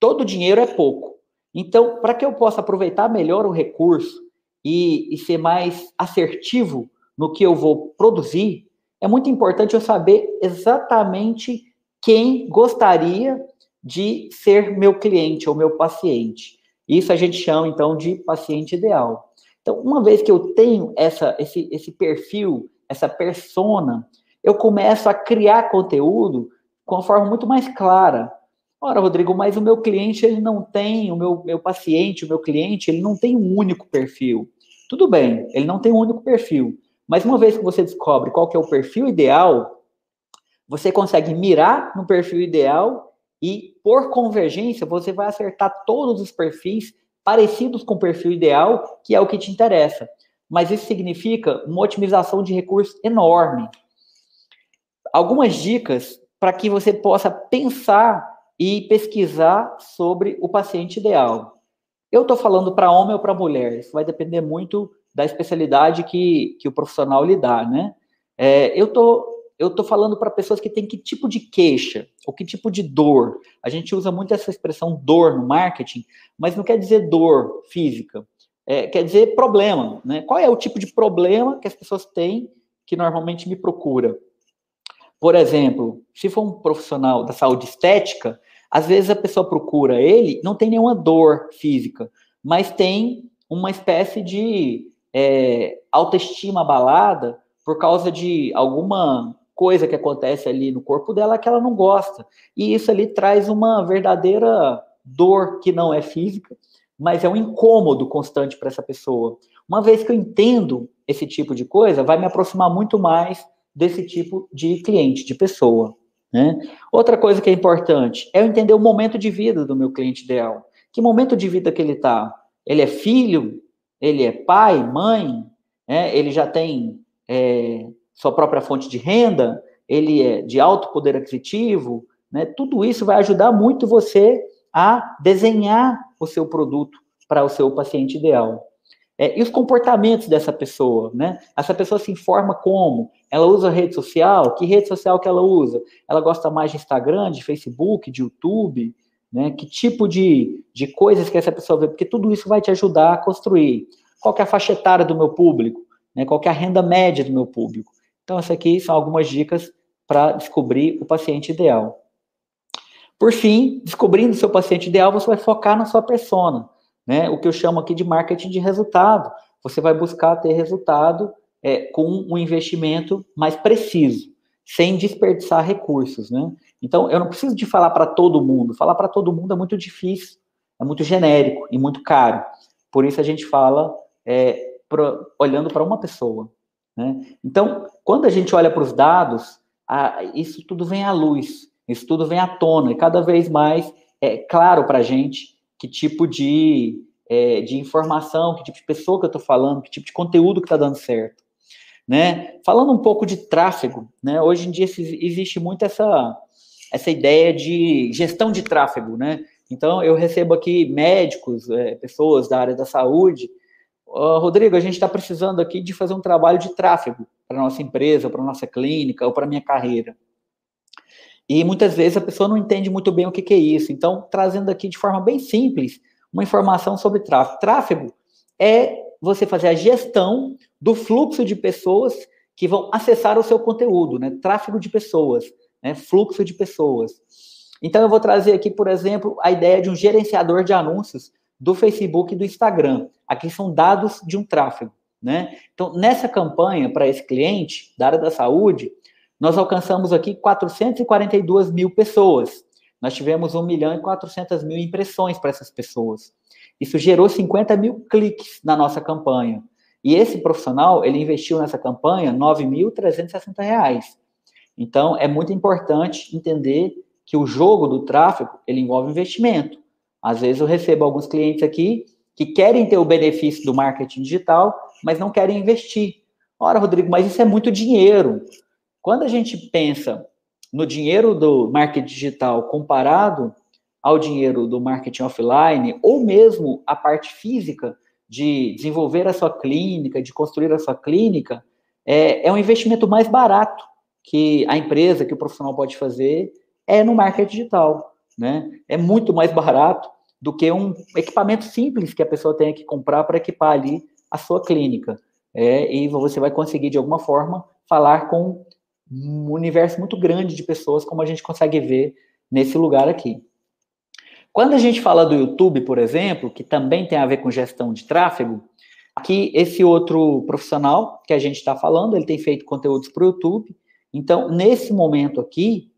todo dinheiro é pouco. Então, para que eu possa aproveitar melhor o recurso e, e ser mais assertivo no que eu vou produzir, é muito importante eu saber exatamente quem gostaria de ser meu cliente ou meu paciente. Isso a gente chama, então, de paciente ideal. Então, uma vez que eu tenho essa, esse, esse perfil, essa persona, eu começo a criar conteúdo com uma forma muito mais clara. Ora, Rodrigo, mas o meu cliente, ele não tem, o meu, meu paciente, o meu cliente, ele não tem um único perfil. Tudo bem, ele não tem um único perfil. Mas uma vez que você descobre qual que é o perfil ideal, você consegue mirar no perfil ideal e, por convergência, você vai acertar todos os perfis parecidos com o perfil ideal, que é o que te interessa. Mas isso significa uma otimização de recursos enorme. Algumas dicas para que você possa pensar e pesquisar sobre o paciente ideal. Eu estou falando para homem ou para mulher, isso vai depender muito da especialidade que, que o profissional lhe dá, né? É, eu tô, eu tô falando para pessoas que têm que tipo de queixa, ou que tipo de dor. A gente usa muito essa expressão dor no marketing, mas não quer dizer dor física, é, quer dizer problema, né? Qual é o tipo de problema que as pessoas têm que normalmente me procura? Por exemplo, se for um profissional da saúde estética, às vezes a pessoa procura ele, não tem nenhuma dor física, mas tem uma espécie de é, autoestima abalada por causa de alguma coisa que acontece ali no corpo dela que ela não gosta. E isso ali traz uma verdadeira dor que não é física, mas é um incômodo constante para essa pessoa. Uma vez que eu entendo esse tipo de coisa, vai me aproximar muito mais desse tipo de cliente, de pessoa. Né? Outra coisa que é importante é eu entender o momento de vida do meu cliente ideal. Que momento de vida que ele está? Ele é filho? ele é pai, mãe, né? ele já tem é, sua própria fonte de renda, ele é de alto poder aquisitivo, né? tudo isso vai ajudar muito você a desenhar o seu produto para o seu paciente ideal. É, e os comportamentos dessa pessoa, né? Essa pessoa se informa como? Ela usa rede social? Que rede social que ela usa? Ela gosta mais de Instagram, de Facebook, de YouTube? Né? Que tipo de, de coisas que essa pessoa vê? Porque tudo isso vai te ajudar a construir. Qual é a faixa etária do meu público? Né? Qual é a renda média do meu público? Então, essas aqui são algumas dicas para descobrir o paciente ideal. Por fim, descobrindo o seu paciente ideal, você vai focar na sua persona, né? O que eu chamo aqui de marketing de resultado. Você vai buscar ter resultado é, com um investimento mais preciso, sem desperdiçar recursos, né? Então, eu não preciso de falar para todo mundo. Falar para todo mundo é muito difícil, é muito genérico e muito caro. Por isso a gente fala é, pro, olhando para uma pessoa. Né? Então, quando a gente olha para os dados, a, isso tudo vem à luz, isso tudo vem à tona, e cada vez mais é claro para a gente que tipo de, é, de informação, que tipo de pessoa que eu estou falando, que tipo de conteúdo que está dando certo. Né? Falando um pouco de tráfego, né? hoje em dia existe muito essa, essa ideia de gestão de tráfego, né? Então, eu recebo aqui médicos, é, pessoas da área da saúde. Rodrigo, a gente está precisando aqui de fazer um trabalho de tráfego para nossa empresa, para nossa clínica ou para minha carreira. E muitas vezes a pessoa não entende muito bem o que, que é isso. Então, trazendo aqui de forma bem simples uma informação sobre tráfego. Tráfego é você fazer a gestão do fluxo de pessoas que vão acessar o seu conteúdo, né? Tráfego de pessoas né, fluxo de pessoas. Então, eu vou trazer aqui, por exemplo, a ideia de um gerenciador de anúncios do Facebook e do Instagram. Aqui são dados de um tráfego. Né? Então, nessa campanha para esse cliente da área da saúde, nós alcançamos aqui 442 mil pessoas. Nós tivemos 1 milhão e 400 mil impressões para essas pessoas. Isso gerou 50 mil cliques na nossa campanha. E esse profissional, ele investiu nessa campanha R$ 9.360. Então, é muito importante entender que o jogo do tráfego, ele envolve investimento. Às vezes eu recebo alguns clientes aqui que querem ter o benefício do marketing digital, mas não querem investir. Ora, Rodrigo, mas isso é muito dinheiro. Quando a gente pensa no dinheiro do marketing digital comparado ao dinheiro do marketing offline, ou mesmo a parte física de desenvolver a sua clínica, de construir a sua clínica, é, é um investimento mais barato que a empresa, que o profissional pode fazer, é no marketing digital. Né? É muito mais barato do que um equipamento simples que a pessoa tenha que comprar para equipar ali a sua clínica. É, e você vai conseguir, de alguma forma, falar com um universo muito grande de pessoas, como a gente consegue ver nesse lugar aqui. Quando a gente fala do YouTube, por exemplo, que também tem a ver com gestão de tráfego, aqui esse outro profissional que a gente está falando, ele tem feito conteúdos para o YouTube. Então, nesse momento aqui,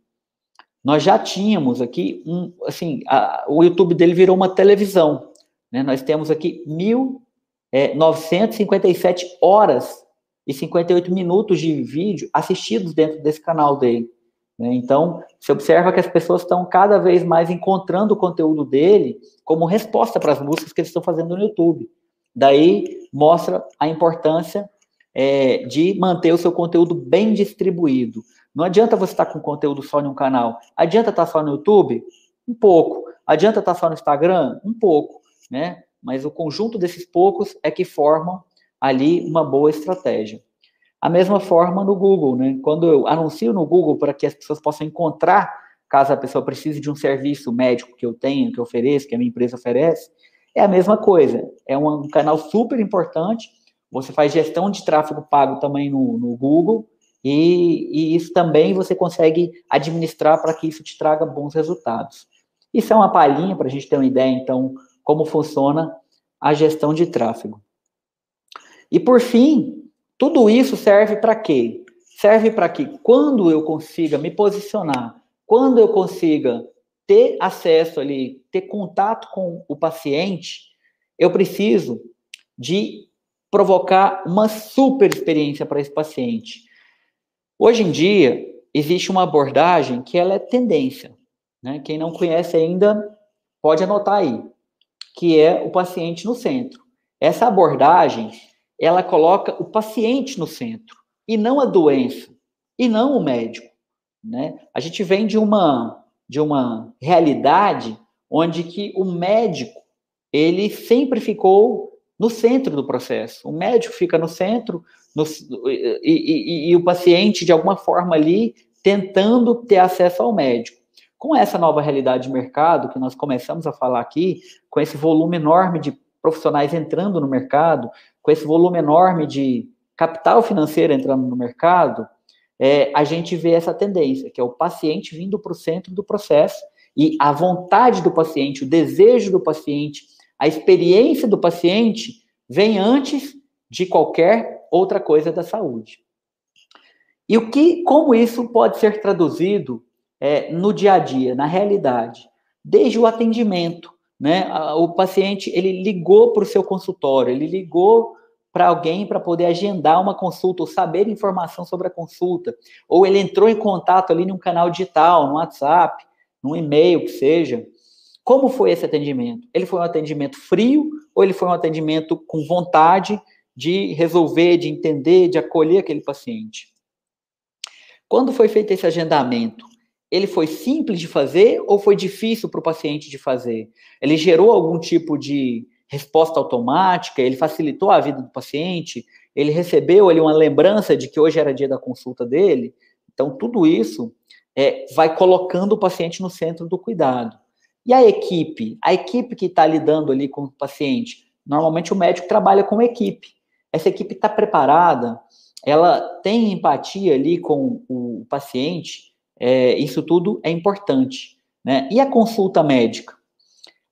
nós já tínhamos aqui um, assim, a, o YouTube dele virou uma televisão. Né? Nós temos aqui 1.957 é, horas e 58 minutos de vídeo assistidos dentro desse canal dele. Né? Então, você observa que as pessoas estão cada vez mais encontrando o conteúdo dele como resposta para as buscas que eles estão fazendo no YouTube. Daí mostra a importância é, de manter o seu conteúdo bem distribuído. Não adianta você estar com conteúdo só em um canal. Adianta estar só no YouTube? Um pouco. Adianta estar só no Instagram? Um pouco. Né? Mas o conjunto desses poucos é que formam ali uma boa estratégia. A mesma forma no Google, né? Quando eu anuncio no Google para que as pessoas possam encontrar, caso a pessoa precise de um serviço médico que eu tenho, que eu ofereço, que a minha empresa oferece, é a mesma coisa. É um, canal super importante. Você faz gestão de tráfego pago também no, no Google, e, e, isso também você consegue administrar para que isso te traga bons resultados. Isso é uma palhinha para a gente ter uma ideia, então, como funciona a gestão de tráfego. E por fim, tudo isso serve para quê? Serve para que quando eu consiga me posicionar, quando eu consiga ter acesso ali, ter contato com o paciente, eu preciso de provocar uma super experiência para esse paciente. Hoje em dia, existe uma abordagem que ela é tendência. Né? Quem não conhece ainda pode anotar aí, que é o paciente no centro. Essa abordagem ela coloca o paciente no centro e não a doença e não o médico, né? A gente vem de uma de uma realidade onde que o médico ele sempre ficou no centro do processo. O médico fica no centro no, e, e, e o paciente de alguma forma ali tentando ter acesso ao médico. Com essa nova realidade de mercado que nós começamos a falar aqui, com esse volume enorme de profissionais entrando no mercado, com esse volume enorme de capital financeiro entrando no mercado, é, a gente vê essa tendência, que é o paciente vindo para o centro do processo e a vontade do paciente, o desejo do paciente, a experiência do paciente vem antes de qualquer outra coisa da saúde. E o que, como isso pode ser traduzido é, no dia a dia, na realidade? Desde o atendimento, né? O paciente ele ligou para o seu consultório, ele ligou para alguém para poder agendar uma consulta ou saber informação sobre a consulta, ou ele entrou em contato ali num canal digital, no WhatsApp, num e-mail que seja. Como foi esse atendimento? Ele foi um atendimento frio ou ele foi um atendimento com vontade de resolver, de entender, de acolher aquele paciente? Quando foi feito esse agendamento, ele foi simples de fazer ou foi difícil para o paciente de fazer? Ele gerou algum tipo de resposta automática? Ele facilitou a vida do paciente? Ele recebeu ali uma lembrança de que hoje era dia da consulta dele? Então, tudo isso é, vai colocando o paciente no centro do cuidado. E a equipe? A equipe que está lidando ali com o paciente? Normalmente o médico trabalha com equipe. Essa equipe está preparada, ela tem empatia ali com o paciente, é, isso tudo é importante. Né? E a consulta médica?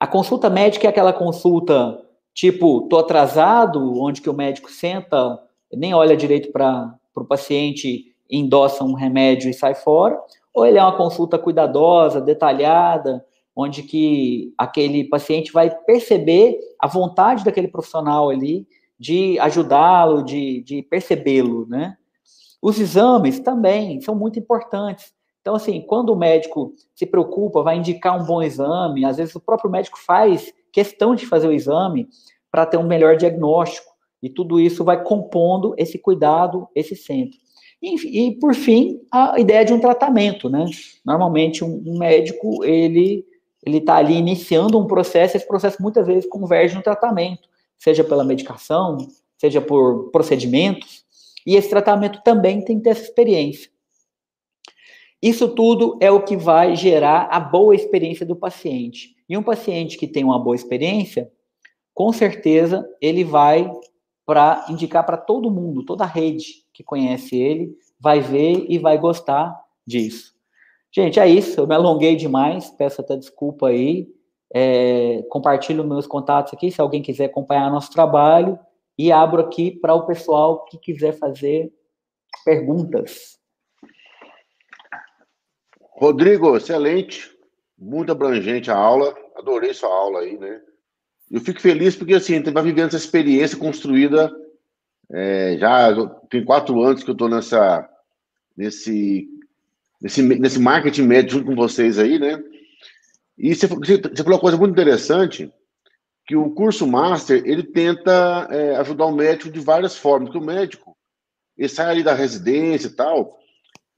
A consulta médica é aquela consulta tipo, tô atrasado, onde que o médico senta, nem olha direito para o paciente, endossa um remédio e sai fora, ou ele é uma consulta cuidadosa, detalhada, onde que aquele paciente vai perceber a vontade daquele profissional ali de ajudá-lo, de, de percebê-lo, né? Os exames também são muito importantes. Então, assim, quando o médico se preocupa, vai indicar um bom exame, às vezes o próprio médico faz questão de fazer o exame para ter um melhor diagnóstico. E tudo isso vai compondo esse cuidado, esse centro. E, e, por fim, a ideia de um tratamento, né? Normalmente, um, um médico, ele ele está ali iniciando um processo, esse processo muitas vezes converge no tratamento, seja pela medicação, seja por procedimentos, e esse tratamento também tem que ter essa experiência. Isso tudo é o que vai gerar a boa experiência do paciente. E um paciente que tem uma boa experiência, com certeza ele vai para indicar para todo mundo, toda a rede que conhece ele, vai ver e vai gostar disso. Gente, é isso. Eu me alonguei demais, peço até desculpa aí. É, compartilho meus contatos aqui, se alguém quiser acompanhar nosso trabalho, e abro aqui para o pessoal que quiser fazer perguntas. Rodrigo, excelente, muito abrangente a aula, adorei sua aula aí, né? Eu fico feliz porque, assim, vai vivendo essa experiência construída, é, já tem quatro anos que eu estou nessa, nesse, nesse, nesse marketing médio junto com vocês aí, né? E você, você falou uma coisa muito interessante, que o curso Master, ele tenta é, ajudar o médico de várias formas, que o médico, ele sai ali da residência e tal,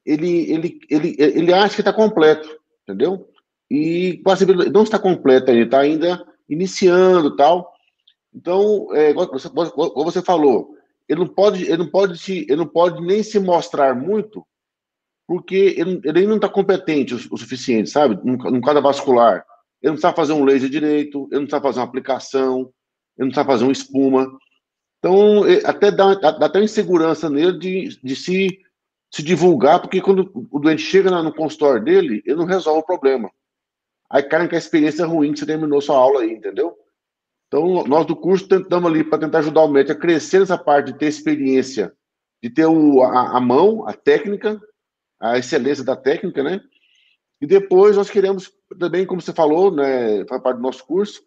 ele, ele, ele, ele acha que está completo, entendeu? E não está completo ainda, está ainda iniciando tal. Então, é, como você falou, ele não pode, ele não pode se, ele não pode nem se mostrar muito, porque ele, ele não está competente o, o, suficiente, sabe? No, no caso vascular, ele não sabe fazer um laser direito, ele não sabe fazer uma aplicação, ele não sabe fazer uma espuma. Então, até dá, dá até insegurança nele de, de se se divulgar, porque quando o doente chega no consultório dele, ele não resolve o problema. Aí caem que a experiência é ruim que você terminou sua aula aí, entendeu? Então, nós do curso tentamos ali para tentar ajudar o médico a crescer nessa parte de ter experiência, de ter o, a, a mão, a técnica, a excelência da técnica, né? E depois nós queremos também, como você falou, né, faz parte do nosso curso,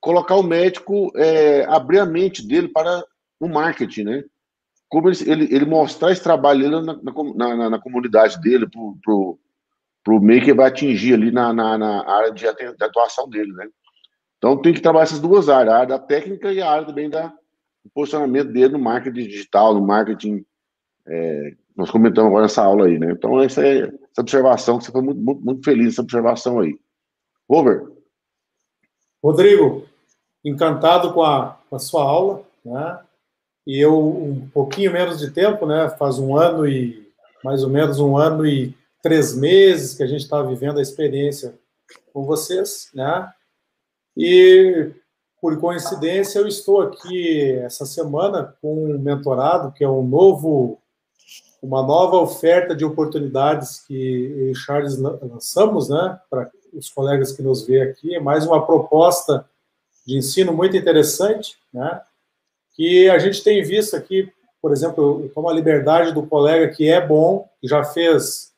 colocar o médico, é, abrir a mente dele para o marketing, né? como ele, ele, ele mostrar esse trabalho na, na, na, na comunidade dele, para o meio que vai atingir ali na, na, na área de, de, atuação dele, né? Então tem que trabalhar essas duas áreas, a área da técnica e a área também da, do posicionamento dele no marketing digital, no marketing. É, nós comentamos agora nessa aula aí, né? Então, essa, é, essa observação, que você foi muito, muito, muito feliz nessa observação aí. Over. Rodrigo, encantado com a, com a sua aula, né? e eu um pouquinho menos de tempo, né? Faz um ano e mais ou menos um ano e três meses que a gente está vivendo a experiência com vocês, né? E por coincidência eu estou aqui essa semana com um mentorado que é um novo uma nova oferta de oportunidades que Charles lançamos, né, para os colegas que nos vê aqui, é mais uma proposta de ensino muito interessante, né? que a gente tem visto aqui, por exemplo, como a liberdade do colega, que é bom, que já fez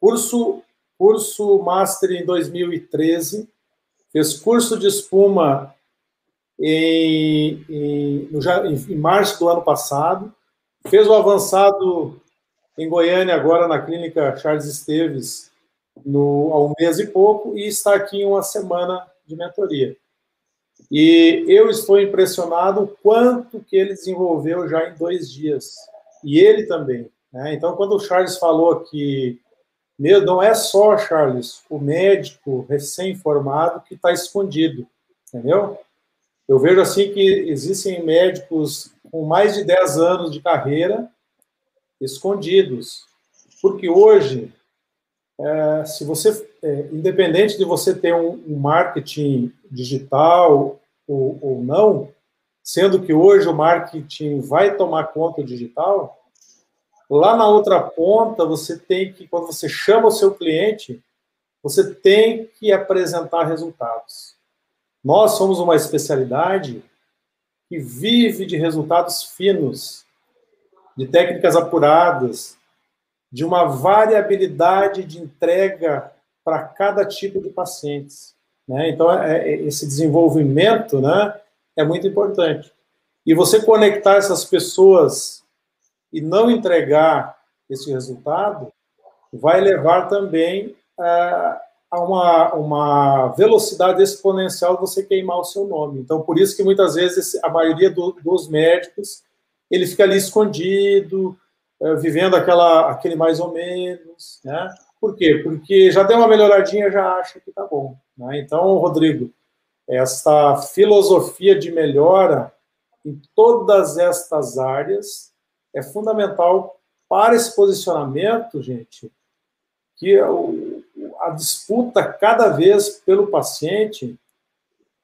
curso, curso Master em 2013, fez curso de espuma em, em, no, em março do ano passado, fez o avançado em Goiânia, agora na clínica Charles Esteves, no, há um mês e pouco, e está aqui em uma semana de mentoria. E eu estou impressionado o quanto que ele desenvolveu já em dois dias. E ele também. Né? Então, quando o Charles falou que meu, não é só, Charles, o médico recém-formado que está escondido, entendeu? Eu vejo assim que existem médicos com mais de 10 anos de carreira escondidos. Porque hoje, é, se você, é, independente de você ter um, um marketing digital ou, ou, não, sendo que hoje o marketing vai tomar conta do digital, lá na outra ponta você tem que, quando você chama o seu cliente, você tem que apresentar resultados. Nós somos uma especialidade que vive de resultados finos, de técnicas apuradas, de uma variabilidade de entrega para cada tipo de pacientes. Né? Então, é, é, esse desenvolvimento né, é muito importante. E você conectar essas pessoas e não entregar esse resultado vai levar também é, a uma, uma velocidade exponencial você queimar o seu nome. Então, por isso que muitas vezes a maioria do, dos médicos ele fica ali escondido, é, vivendo aquela, aquele mais ou menos, né? Por quê? Porque já deu uma melhoradinha, já acha que tá bom. Né? Então, Rodrigo, essa filosofia de melhora em todas estas áreas é fundamental para esse posicionamento, gente, que a disputa cada vez pelo paciente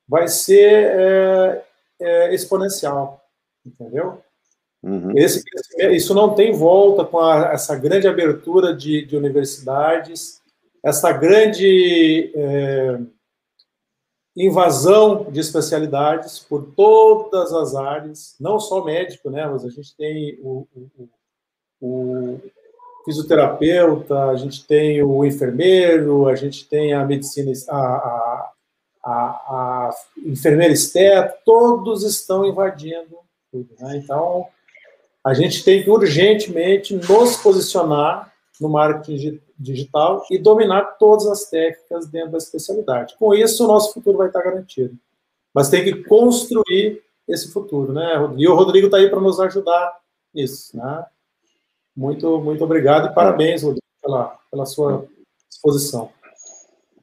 vai ser é, é, exponencial, entendeu? Uhum. Esse, isso não tem volta com a, essa grande abertura de, de universidades, essa grande é, invasão de especialidades por todas as áreas, não só médico, né, mas a gente tem o, o, o fisioterapeuta, a gente tem o enfermeiro, a gente tem a medicina, a, a, a, a enfermeira estética, todos estão invadindo tudo. Né? Então, a gente tem que urgentemente nos posicionar no marketing digital e dominar todas as técnicas dentro da especialidade. Com isso, o nosso futuro vai estar garantido. Mas tem que construir esse futuro, né? E o Rodrigo está aí para nos ajudar nisso, né? Muito, muito obrigado e parabéns, Rodrigo, pela, pela sua exposição.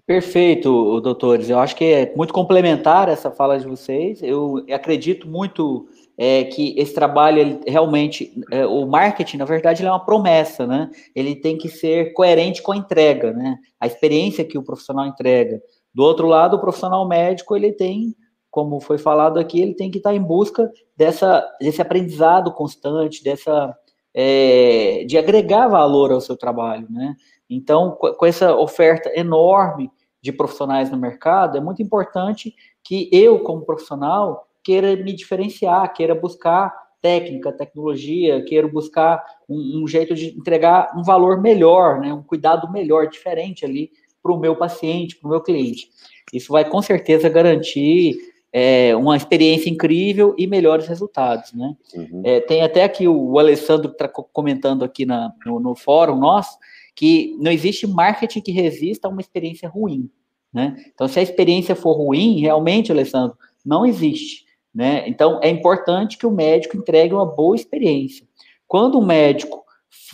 Perfeito, doutores. Eu acho que é muito complementar essa fala de vocês. Eu acredito muito é, que esse trabalho ele, realmente, é, o marketing, na verdade, é uma promessa, né? Ele tem que ser coerente com a entrega, né? A experiência que o profissional entrega. Do outro lado, o profissional médico ele tem, como foi falado aqui, ele tem que estar em busca dessa, desse aprendizado constante, dessa é, de agregar valor ao seu trabalho, né? Então, com essa oferta enorme de profissionais no mercado, é muito importante que eu, como profissional, queira me diferenciar, queira buscar técnica, tecnologia, queira buscar um, um jeito de entregar um valor melhor, né, um cuidado melhor, diferente ali para o meu paciente, para o meu cliente. Isso vai com certeza garantir é, uma experiência incrível e melhores resultados, né? Uhum. É, tem até aqui o, Alessandro está comentando aqui na, no, no, fórum nosso que não existe marketing que resista a uma experiência ruim, né? Então, se a experiência for ruim, realmente, Alessandro, não existe. Né? Então, é importante que o médico entregue uma boa experiência. Quando o médico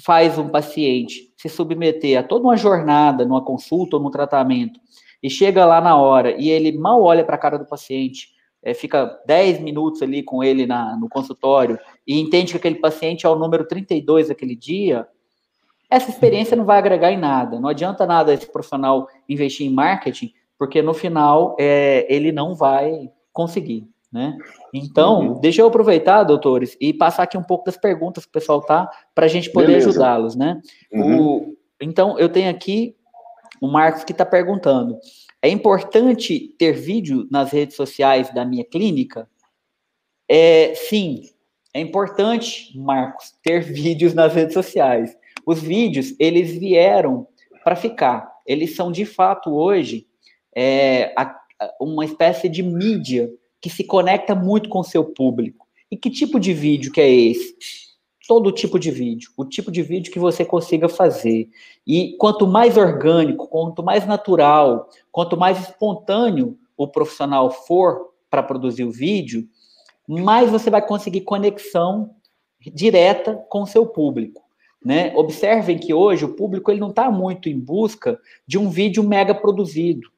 faz um paciente se submeter a toda uma jornada, numa consulta ou num tratamento, e chega lá na hora e ele mal olha para a cara do paciente, é, fica 10 minutos ali com ele na, no consultório e entende que aquele paciente é o número 32 daquele dia, essa experiência não vai agregar em nada. Não adianta nada esse profissional investir em marketing, porque no final é, ele não vai conseguir. Né? Então, uhum. deixa eu aproveitar, doutores, e passar aqui um pouco das perguntas que o pessoal tá, para a gente poder ajudá-los, né? Uhum. O, então, eu tenho aqui o Marcos que está perguntando: é importante ter vídeo nas redes sociais da minha clínica? É, sim, é importante, Marcos, ter vídeos nas redes sociais. Os vídeos, eles vieram para ficar. Eles são, de fato, hoje, é, a, uma espécie de mídia que se conecta muito com seu público. E que tipo de vídeo que é esse? Todo tipo de vídeo, o tipo de vídeo que você consiga fazer. E quanto mais orgânico, quanto mais natural, quanto mais espontâneo o profissional for para produzir o vídeo, mais você vai conseguir conexão direta com seu público. Né? Observem que hoje o público ele não está muito em busca de um vídeo mega produzido.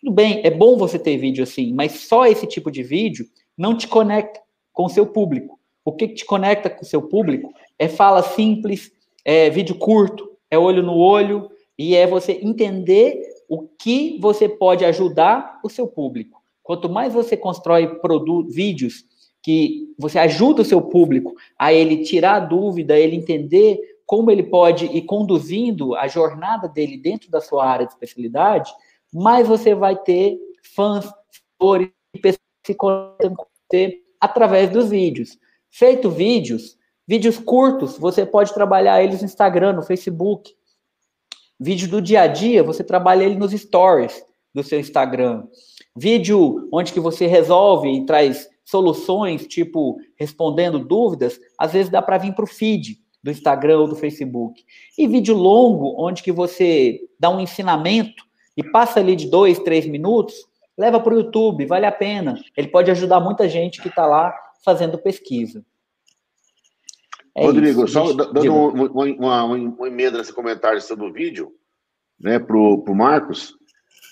Tudo bem, é bom você ter vídeo assim, mas só esse tipo de vídeo não te conecta com o seu público. O que te conecta com o seu público é fala simples, é vídeo curto, é olho no olho, e é você entender o que você pode ajudar o seu público. Quanto mais você constrói vídeos que você ajuda o seu público a ele tirar a dúvida, ele entender como ele pode ir conduzindo a jornada dele dentro da sua área de especialidade, mais você vai ter fãs, seguidores pessoas que se conectam com você através dos vídeos. Feito vídeos, vídeos curtos, você pode trabalhar eles no Instagram, no Facebook. Vídeo do dia a dia, você trabalha ele nos stories do seu Instagram. Vídeo onde que você resolve e traz soluções, tipo respondendo dúvidas, às vezes dá para vir para o feed do Instagram ou do Facebook. E vídeo longo, onde que você dá um ensinamento e passa ali de dois, três minutos, leva para o YouTube, vale a pena. Ele pode ajudar muita gente que está lá fazendo pesquisa. É Rodrigo, isso, só dando uma, uma, uma, emenda nesse comentário sobre o vídeo, né, para o Marcos.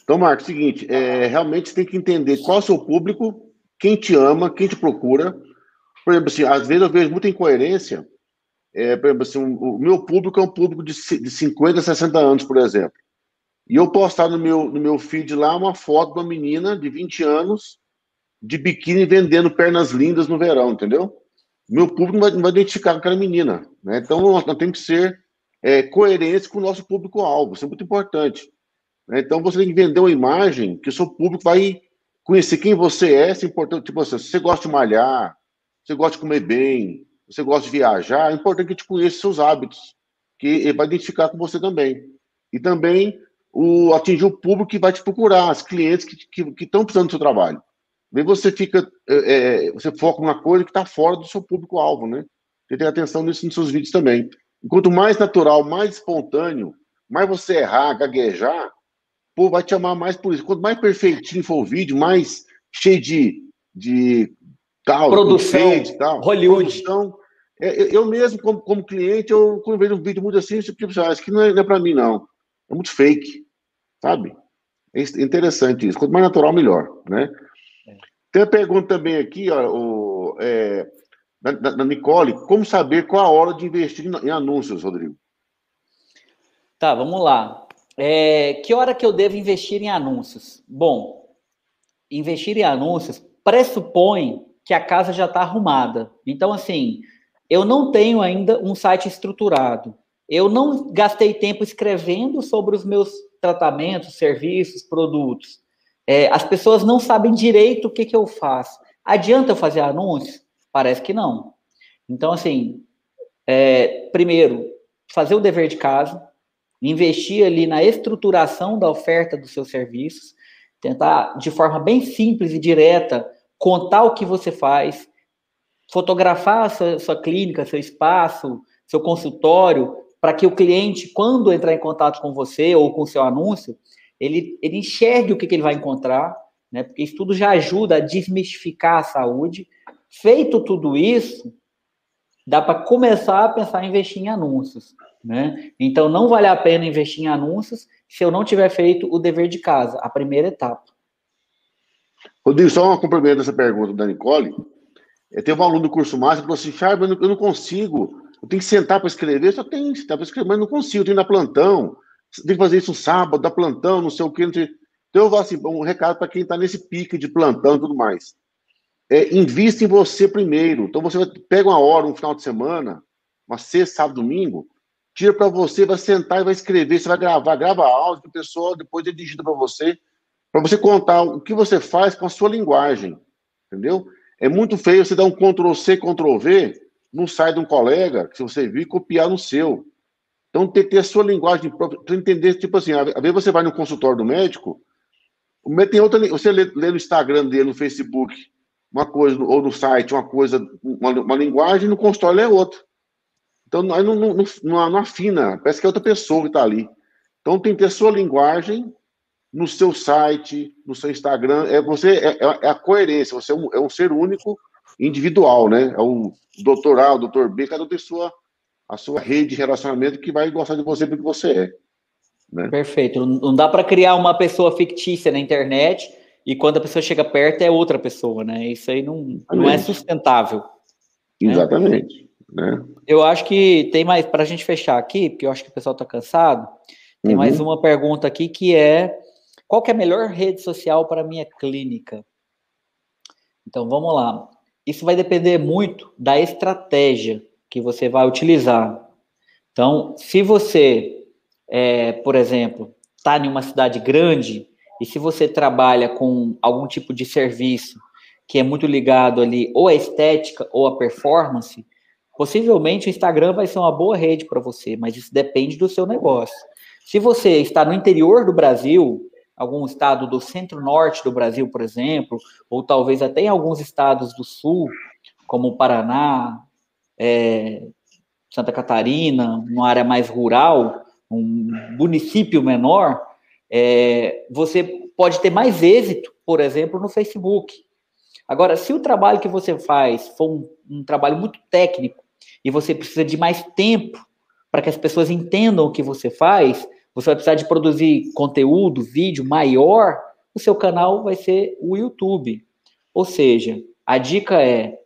Então, Marcos, seguinte, é, realmente você tem que entender qual é o seu público, quem te ama, quem te procura. Por exemplo, assim, às vezes eu vejo muita incoerência. É, por exemplo, assim, o meu público é um público de, de 50, 60 anos, por exemplo. E eu postar no meu, no meu feed lá uma foto de uma menina de 20 anos de biquíni vendendo pernas lindas no verão, entendeu? Meu público não vai, não vai identificar com aquela menina. Né? Então, nós, nós temos que ser é, coerentes com o nosso público-alvo. Isso é muito importante. Né? Então, você tem que vender uma imagem que o seu público vai conhecer quem você é. Isso é importante. Tipo assim, se você gosta de malhar, você gosta de comer bem, você gosta de viajar, é importante que te conheça seus hábitos, que ele vai identificar com você também. E também o, atingir o público que vai te procurar, os clientes que estão que, que precisando do seu trabalho. Daí você fica, é, é você foca numa coisa que está fora do seu público-alvo, né? Você tem atenção nisso nos seus vídeos também. E quanto mais natural, mais espontâneo, mais você errar, gaguejar, pô, vai te amar mais por isso. Quanto mais perfeitinho for o vídeo, mais cheio de, de tal, produção, tal, Hollywood. Produção, é, eu mesmo, como, como cliente, eu quando vejo um vídeo muito assim, eu tipo, ah, isso aqui não é, não é para mim, não. É muito fake, sabe? É interessante isso. Quanto mais natural, melhor, né? Tem a pergunta também aqui, ó, o, é, da, da, Nicole, como saber qual a hora de investir em, em anúncios, Rodrigo? Tá, vamos lá. É, que hora que eu devo investir em anúncios? Bom, investir em anúncios pressupõe que a casa já está arrumada. Então, assim, eu não tenho ainda um site estruturado. Eu não gastei tempo escrevendo sobre os meus tratamentos, serviços, produtos. É, as pessoas não sabem direito o que, que eu faço. Adianta eu fazer anúncio? Parece que não. Então, assim, é, primeiro, fazer o dever de casa, investir ali na estruturação da oferta dos seus serviços, tentar, de forma bem simples e direta, contar o que você faz, fotografar a sua, sua clínica, seu espaço, seu consultório, para que o cliente, quando entrar em contato com você ou com o seu anúncio, ele, ele enxergue o que, que ele vai encontrar, né? Porque isso tudo já ajuda a desmistificar a saúde. Feito tudo isso, dá para começar a pensar em investir em anúncios, né? Então não vale a pena investir em anúncios se eu não tiver feito o dever de casa, a primeira etapa. Rodrigo, só uma complemento dessa pergunta da Nicole. Eu tenho um aluno do curso máximo que falou assim, Charles, eu não consigo, eu tenho que sentar para escrever, só tem que sentar para escrever, mas não consigo, tenho que na plantão, tem que fazer isso no sábado, da plantão, não sei o sei... Então, eu vou assim, um recado para quem está nesse pique de plantão e tudo mais. É, invista em você primeiro. Então, você vai, pega uma hora, um final de semana, uma sexta, sábado, domingo, tira para você, vai sentar e vai escrever, você vai gravar, grava áudio para a pessoa, depois é dirigido para você, para você contar o que você faz com a sua linguagem, entendeu? É muito feio você dar um Ctrl-C, Ctrl-V num site de um colega, que você viu, e copiar no seu. Então, tem que ter a sua linguagem própria, para entender, tipo assim, às vezes você vai no consultório do médico, o médico tem outra, você lê, lê, no Instagram dele, no Facebook, uma coisa, ou no site, uma coisa, uma, uma linguagem, no consultório é outra. Então, aí não, não, não, não afina, parece que é outra pessoa que está ali. Então, tem que ter a sua linguagem no seu site, no seu Instagram, é você é, é, é a coerência, você é um, é um, ser único, individual, né? É o doutor A, o doutor B, cada um tem sua a sua rede de relacionamento que vai gostar de você porque você é. Né? Perfeito. Não dá para criar uma pessoa fictícia na internet e quando a pessoa chega perto é outra pessoa, né? Isso aí não, não é sustentável. Né? Exatamente. Né? Né? Eu acho que tem mais, para a gente fechar aqui, porque eu acho que o pessoal está cansado, tem uhum. mais uma pergunta aqui que é: qual que é a melhor rede social para minha clínica? Então vamos lá. Isso vai depender muito da estratégia que você vai utilizar. Então, se você, é, por exemplo, está em uma cidade grande e se você trabalha com algum tipo de serviço que é muito ligado ali ou à estética ou à performance, possivelmente o Instagram vai ser uma boa rede para você, mas isso depende do seu negócio. Se você está no interior do Brasil, algum estado do centro-norte do Brasil, por exemplo, ou talvez até em alguns estados do sul, como Paraná, é, Santa Catarina, uma área mais rural, um município menor, é, você pode ter mais êxito, por exemplo, no Facebook. Agora, se o trabalho que você faz for um, um trabalho muito técnico e você precisa de mais tempo para que as pessoas entendam o que você faz, você vai precisar de produzir conteúdo, vídeo maior, o seu canal vai ser o YouTube. Ou seja, a dica é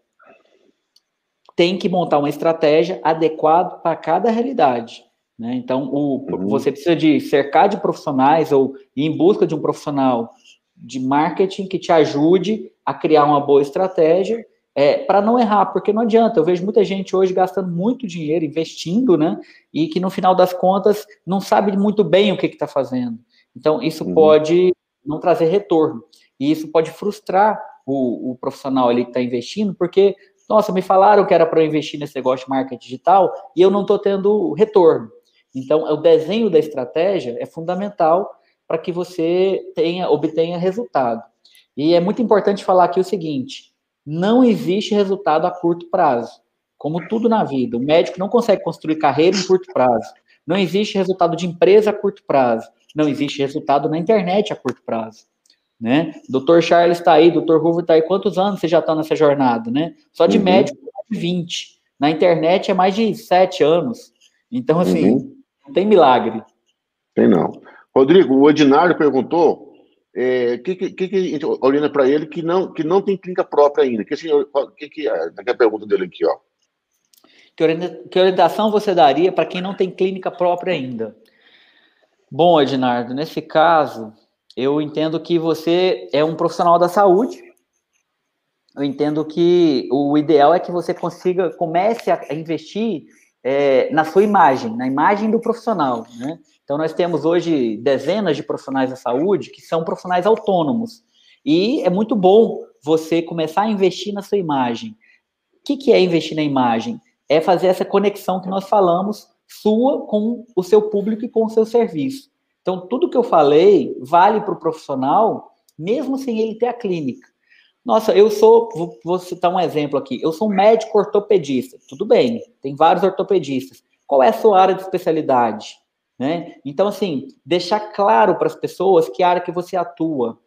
tem que montar uma estratégia adequada para cada realidade. Né? Então, o, uhum. você precisa de cercar de profissionais ou ir em busca de um profissional de marketing que te ajude a criar uma boa estratégia é, para não errar, porque não adianta. Eu vejo muita gente hoje gastando muito dinheiro, investindo, né? E que no final das contas não sabe muito bem o que está fazendo. Então, isso uhum. pode não trazer retorno. E isso pode frustrar o, o profissional ali que está investindo, porque, nossa, me falaram que era para eu investir nesse negócio de marketing digital e eu não estou tendo retorno. Então, o desenho da estratégia é fundamental para que você tenha, obtenha resultado. E é muito importante falar aqui o seguinte: não existe resultado a curto prazo. Como tudo na vida, o médico não consegue construir carreira em curto prazo. Não existe resultado de empresa a curto prazo. Não existe resultado na internet a curto prazo. Né? Doutor Charles está aí, doutor Ruvo está aí. Quantos anos você já está nessa jornada? Né? Só de uhum. médico, mais de 20. Na internet é mais de 7 anos. Então, assim, uhum. não tem milagre. Tem não. Rodrigo, o Edinário perguntou é, que, que, que, a gente para ele que não, que não tem clínica própria ainda? Que, que, que é a pergunta dele aqui, ó. Que orientação você daria para quem não tem clínica própria ainda? Bom, Ednardo, nesse caso, eu entendo que você é um profissional da saúde. Eu entendo que o ideal é que você consiga, comece a investir é, na sua imagem, na imagem do profissional, né? Então, nós temos hoje dezenas de profissionais da saúde que são profissionais autônomos. E é muito bom você começar a investir na sua imagem. O que, que é investir na imagem? É fazer essa conexão que nós falamos, sua com o seu público e com o seu serviço. Então, tudo que eu falei vale para o profissional, mesmo sem ele ter a clínica. Nossa, eu sou, vou, citar um exemplo aqui. Eu sou um médico ortopedista. Tudo bem, tem vários ortopedistas. Qual é a sua área de especialidade? Né? Então, assim, deixar claro para as pessoas que área que você atua,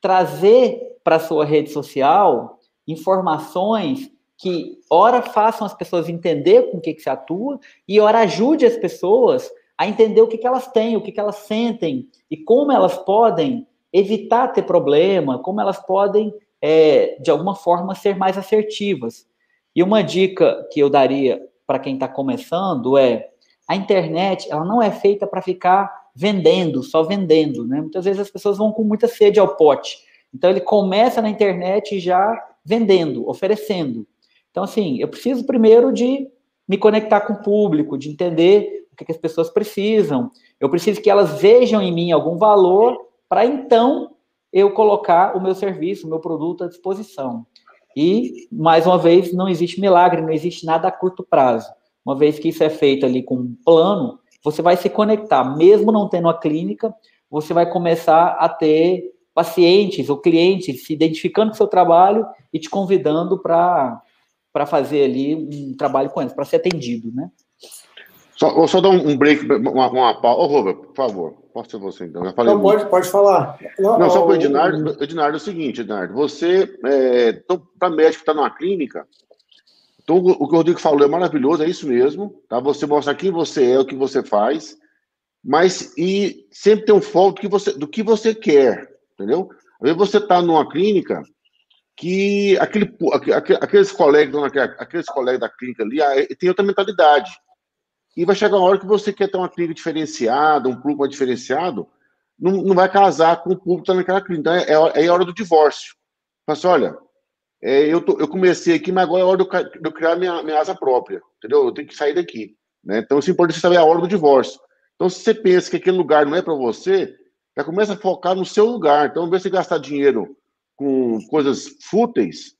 trazer para a sua rede social informações que, ora, façam as pessoas entender com o que, que se atua e, ora, ajude as pessoas a entender o que, que elas têm, o que, que elas sentem e como elas podem evitar ter problema, como elas podem, é, de alguma forma, ser mais assertivas. E uma dica que eu daria para quem está começando é a internet ela não é feita para ficar vendendo, só vendendo, né? Muitas vezes as pessoas vão com muita sede ao pote. Então ele começa na internet já vendendo, oferecendo. Então assim, eu preciso primeiro de me conectar com o público, de entender o que, que as pessoas precisam. Eu preciso que elas vejam em mim algum valor para então eu colocar o meu serviço, o meu produto à disposição. E, mais uma vez, não existe milagre, não existe nada a curto prazo. Uma vez que isso é feito ali com um plano, você vai se conectar, mesmo não tendo a clínica, você vai começar a ter pacientes ou clientes se identificando com o seu trabalho e te convidando para fazer ali um trabalho com eles, para ser atendido, né? Só, vou só dar um break, uma, uma pausa. Ô, Robert, por favor, posso ser você então. Já falei não, pode, pode falar. Não, não só para o Ednardo, Ednardo, é o seguinte, Ednardo, você, é, para médico que está numa clínica, então, o que o Rodrigo falou é maravilhoso, é isso mesmo. Tá? Você mostra quem você é, o que você faz, mas e sempre tem um foco do que você, do que você quer, entendeu? Às vezes você está numa clínica que aquele, aqueles colegas, aqueles colegas da clínica ali ah, tem outra mentalidade. E vai chegar uma hora que você quer ter uma clínica diferenciada, um público mais diferenciado, não, não vai casar com o público que está naquela clínica. Então, é, é, é hora do divórcio. Fala assim, olha, é, eu, tô, eu comecei aqui, mas agora é hora de eu, criar minha, minha asa própria, entendeu? Eu tenho que sair daqui. Né? Então, isso é importante saber a hora do divórcio. Então, se você pensa que aquele lugar não é para você, já começa a focar no seu lugar. Então, ao invés de gastar dinheiro com coisas fúteis,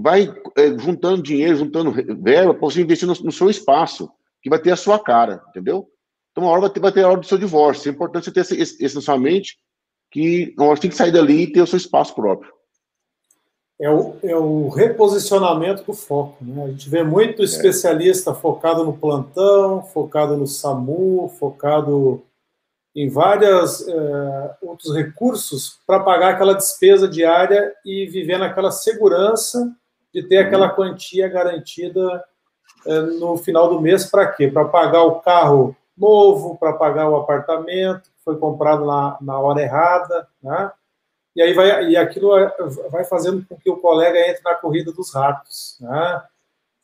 vai é, juntando dinheiro, juntando verba para você investir no, no, seu espaço, que vai ter a sua cara, entendeu? Então, uma hora vai ter, vai ter a hora do seu divórcio. É importante você ter esse na sua mente, que nós tem que sair dali e ter o seu espaço próprio é o, é o reposicionamento do foco. Né? A gente vê muito é. especialista é. focado no plantão, focado no SAMU, focado em vários é, outros recursos para pagar aquela despesa diária e viver naquela segurança de ter aquela uhum. quantia garantida é, no final do mês para quê? Para pagar o carro novo, para pagar o apartamento que foi comprado na, na hora errada, né? E aí vai e aquilo é, vai fazendo com que o colega entre na corrida dos ratos, né?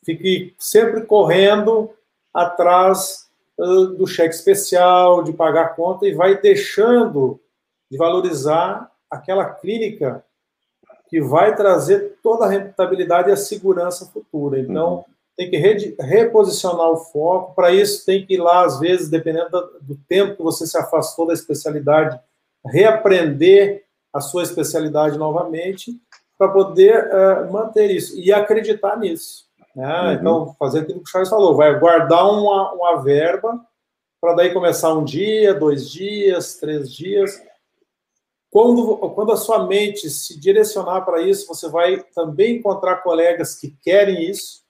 Fique sempre correndo atrás do cheque especial, de pagar a conta e vai deixando de valorizar aquela clínica que vai trazer toda a rentabilidade e a segurança futura. Então, uhum. tem que reposicionar o foco. Para isso, tem que ir lá, às vezes, dependendo do tempo que você se afastou da especialidade, reaprender a sua especialidade novamente para poder uh, manter isso e acreditar nisso. Né? Uhum. Então, fazer aquilo que o Charles falou, vai guardar uma, uma verba para daí começar um dia, dois dias, três dias, quando, quando a sua mente se direcionar para isso, você vai também encontrar colegas que querem isso,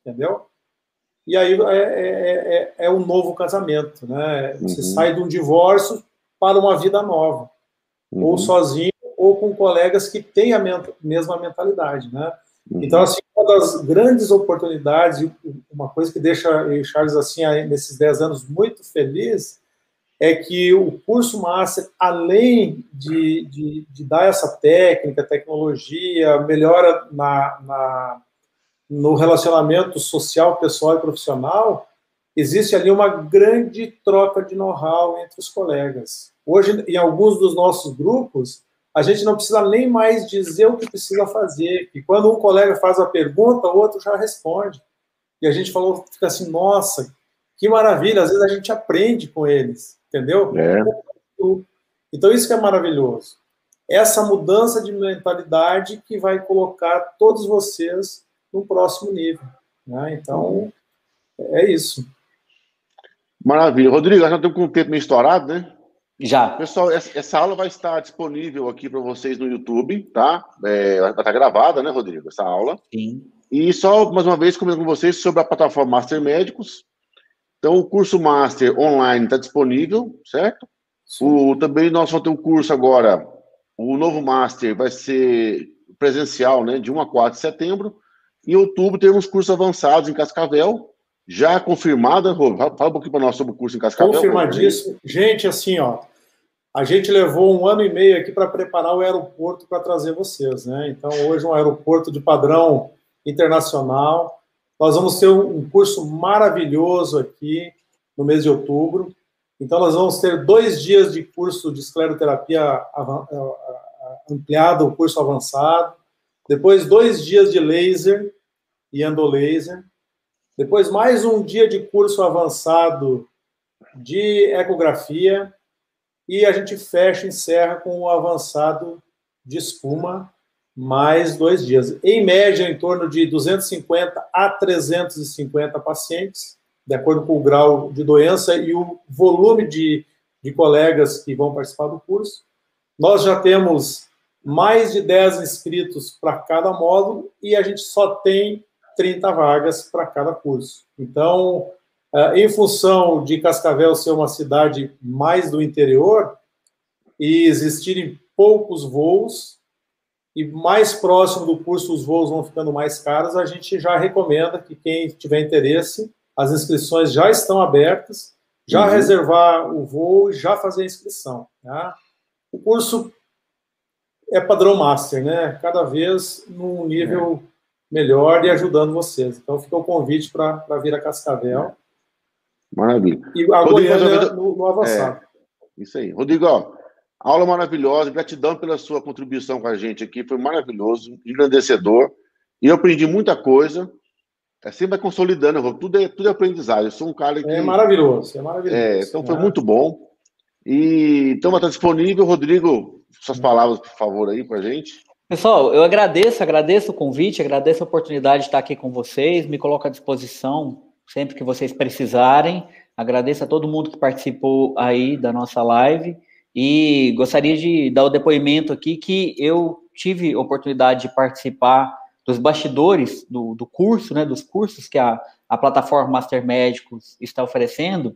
entendeu? E aí é, é, é, é um novo casamento, né? Você uhum. sai de um divórcio para uma vida nova, uhum. ou sozinho, ou com colegas que têm a mesma mentalidade, né? Uhum. Então, assim, uma das grandes oportunidades, uma coisa que deixa o Charles, assim, nesses 10 anos muito feliz, é que o curso Master, além de, de, de dar essa técnica, tecnologia, melhora na, na, no relacionamento social, pessoal e profissional, existe ali uma grande troca de know-how entre os colegas. Hoje, em alguns dos nossos grupos, a gente não precisa nem mais dizer o que precisa fazer, que quando um colega faz a pergunta, o outro já responde. E a gente falou, fica assim, nossa, que maravilha, às vezes a gente aprende com eles entendeu? É. Então, isso que é maravilhoso. Essa mudança de mentalidade que vai colocar todos vocês no próximo nível. Né? Então, é isso. Maravilha. Rodrigo, já estamos com o tempo meio estourado, né? Já. Pessoal, essa aula vai estar disponível aqui para vocês no YouTube, tá? É, vai estar gravada, né, Rodrigo? Essa aula. Sim. E só mais uma vez comentando com vocês sobre a plataforma Master Médicos. Então, o curso Master online está disponível, certo? O, também nós vamos ter um curso agora, o novo Master vai ser presencial, né, de 1 a 4 de setembro. Em outubro temos cursos avançados em Cascavel, já confirmada. Fala um pouquinho para nós sobre o curso em Cascavel. Confirmadíssimo. Gente, assim, ó, a gente levou um ano e meio aqui para preparar o aeroporto para trazer vocês, né? Então, hoje um aeroporto de padrão internacional, nós vamos ter um curso maravilhoso aqui no mês de outubro. Então, nós vamos ter dois dias de curso de escleroterapia ampliado, o curso avançado. Depois, dois dias de laser e endolaser. Depois, mais um dia de curso avançado de ecografia. E a gente fecha, encerra com o avançado de espuma mais dois dias. Em média, em torno de 250 a 350 pacientes, de acordo com o grau de doença e o volume de, de colegas que vão participar do curso. Nós já temos mais de 10 inscritos para cada módulo e a gente só tem 30 vagas para cada curso. Então, eh, em função de Cascavel ser uma cidade mais do interior e existirem poucos voos, e mais próximo do curso os voos vão ficando mais caros, a gente já recomenda que quem tiver interesse, as inscrições já estão abertas, já uhum. reservar o voo e já fazer a inscrição. Tá? O curso é padrão master, né? Cada vez num nível é. Melhor e ajudando vocês. Então fica o convite para vir a Cascavel. Maravilha. E a Goiânia no, no avançado. É, isso aí. Rodrigo, ó, Aula maravilhosa, gratidão pela sua contribuição com a gente aqui, foi maravilhoso, engrandecedor. E eu aprendi muita coisa. É sempre consolidando, tudo é, tudo é aprendizado. Eu sou um cara que. É maravilhoso, é maravilhoso. É, então foi muito bom. E então estar disponível, Rodrigo, suas palavras, por favor, aí para a gente. Pessoal, eu agradeço, agradeço o convite, agradeço a oportunidade de estar aqui com vocês, me coloco à disposição sempre que vocês precisarem. Agradeço a todo mundo que participou aí da nossa live. E gostaria de dar o depoimento aqui que eu tive oportunidade de participar dos bastidores do, do curso, né, dos cursos que a, a plataforma Master Médicos está oferecendo,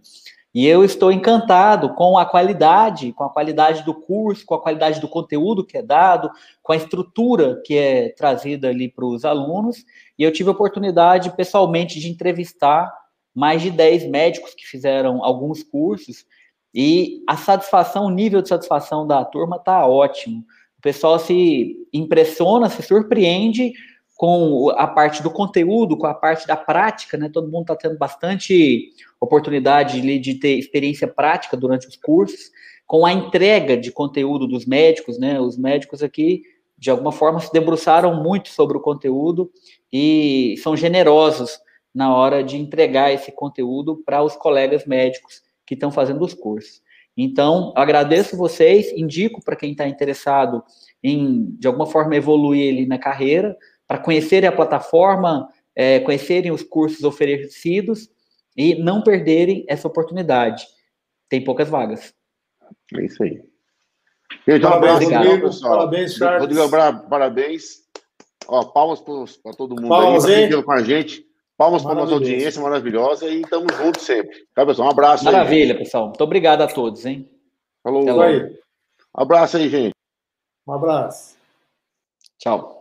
e eu estou encantado com a qualidade, com a qualidade do curso, com a qualidade do conteúdo que é dado, com a estrutura que é trazida ali para os alunos, e eu tive a oportunidade pessoalmente de entrevistar mais de 10 médicos que fizeram alguns cursos e a satisfação, o nível de satisfação da turma está ótimo. O pessoal se impressiona, se surpreende com a parte do conteúdo, com a parte da prática, né? Todo mundo está tendo bastante oportunidade de, ter experiência prática durante os cursos, com a entrega de conteúdo dos médicos, né? Os médicos aqui, de alguma forma, se debruçaram muito sobre o conteúdo e são generosos na hora de entregar esse conteúdo para os colegas médicos que estão fazendo os cursos. Então, agradeço vocês, indico para quem está interessado em, de alguma forma, evoluir ali na carreira, para conhecerem a plataforma, é, conhecerem os cursos oferecidos e não perderem essa oportunidade. Tem poucas vagas. É isso aí. Gente, um abraço, Rodrigo, pessoal. Parabéns, Charles. Rodrigo, parabéns. Ó, palmas para todo mundo palmas, aí, tá com a gente. Palmas para nossa audiência maravilhosa e estamos juntos sempre. Tá, pessoal? Um abraço. Maravilha, aí. pessoal. Muito obrigado a todos, hein? Falou. Até aí. Um abraço aí, gente. Um abraço. Tchau.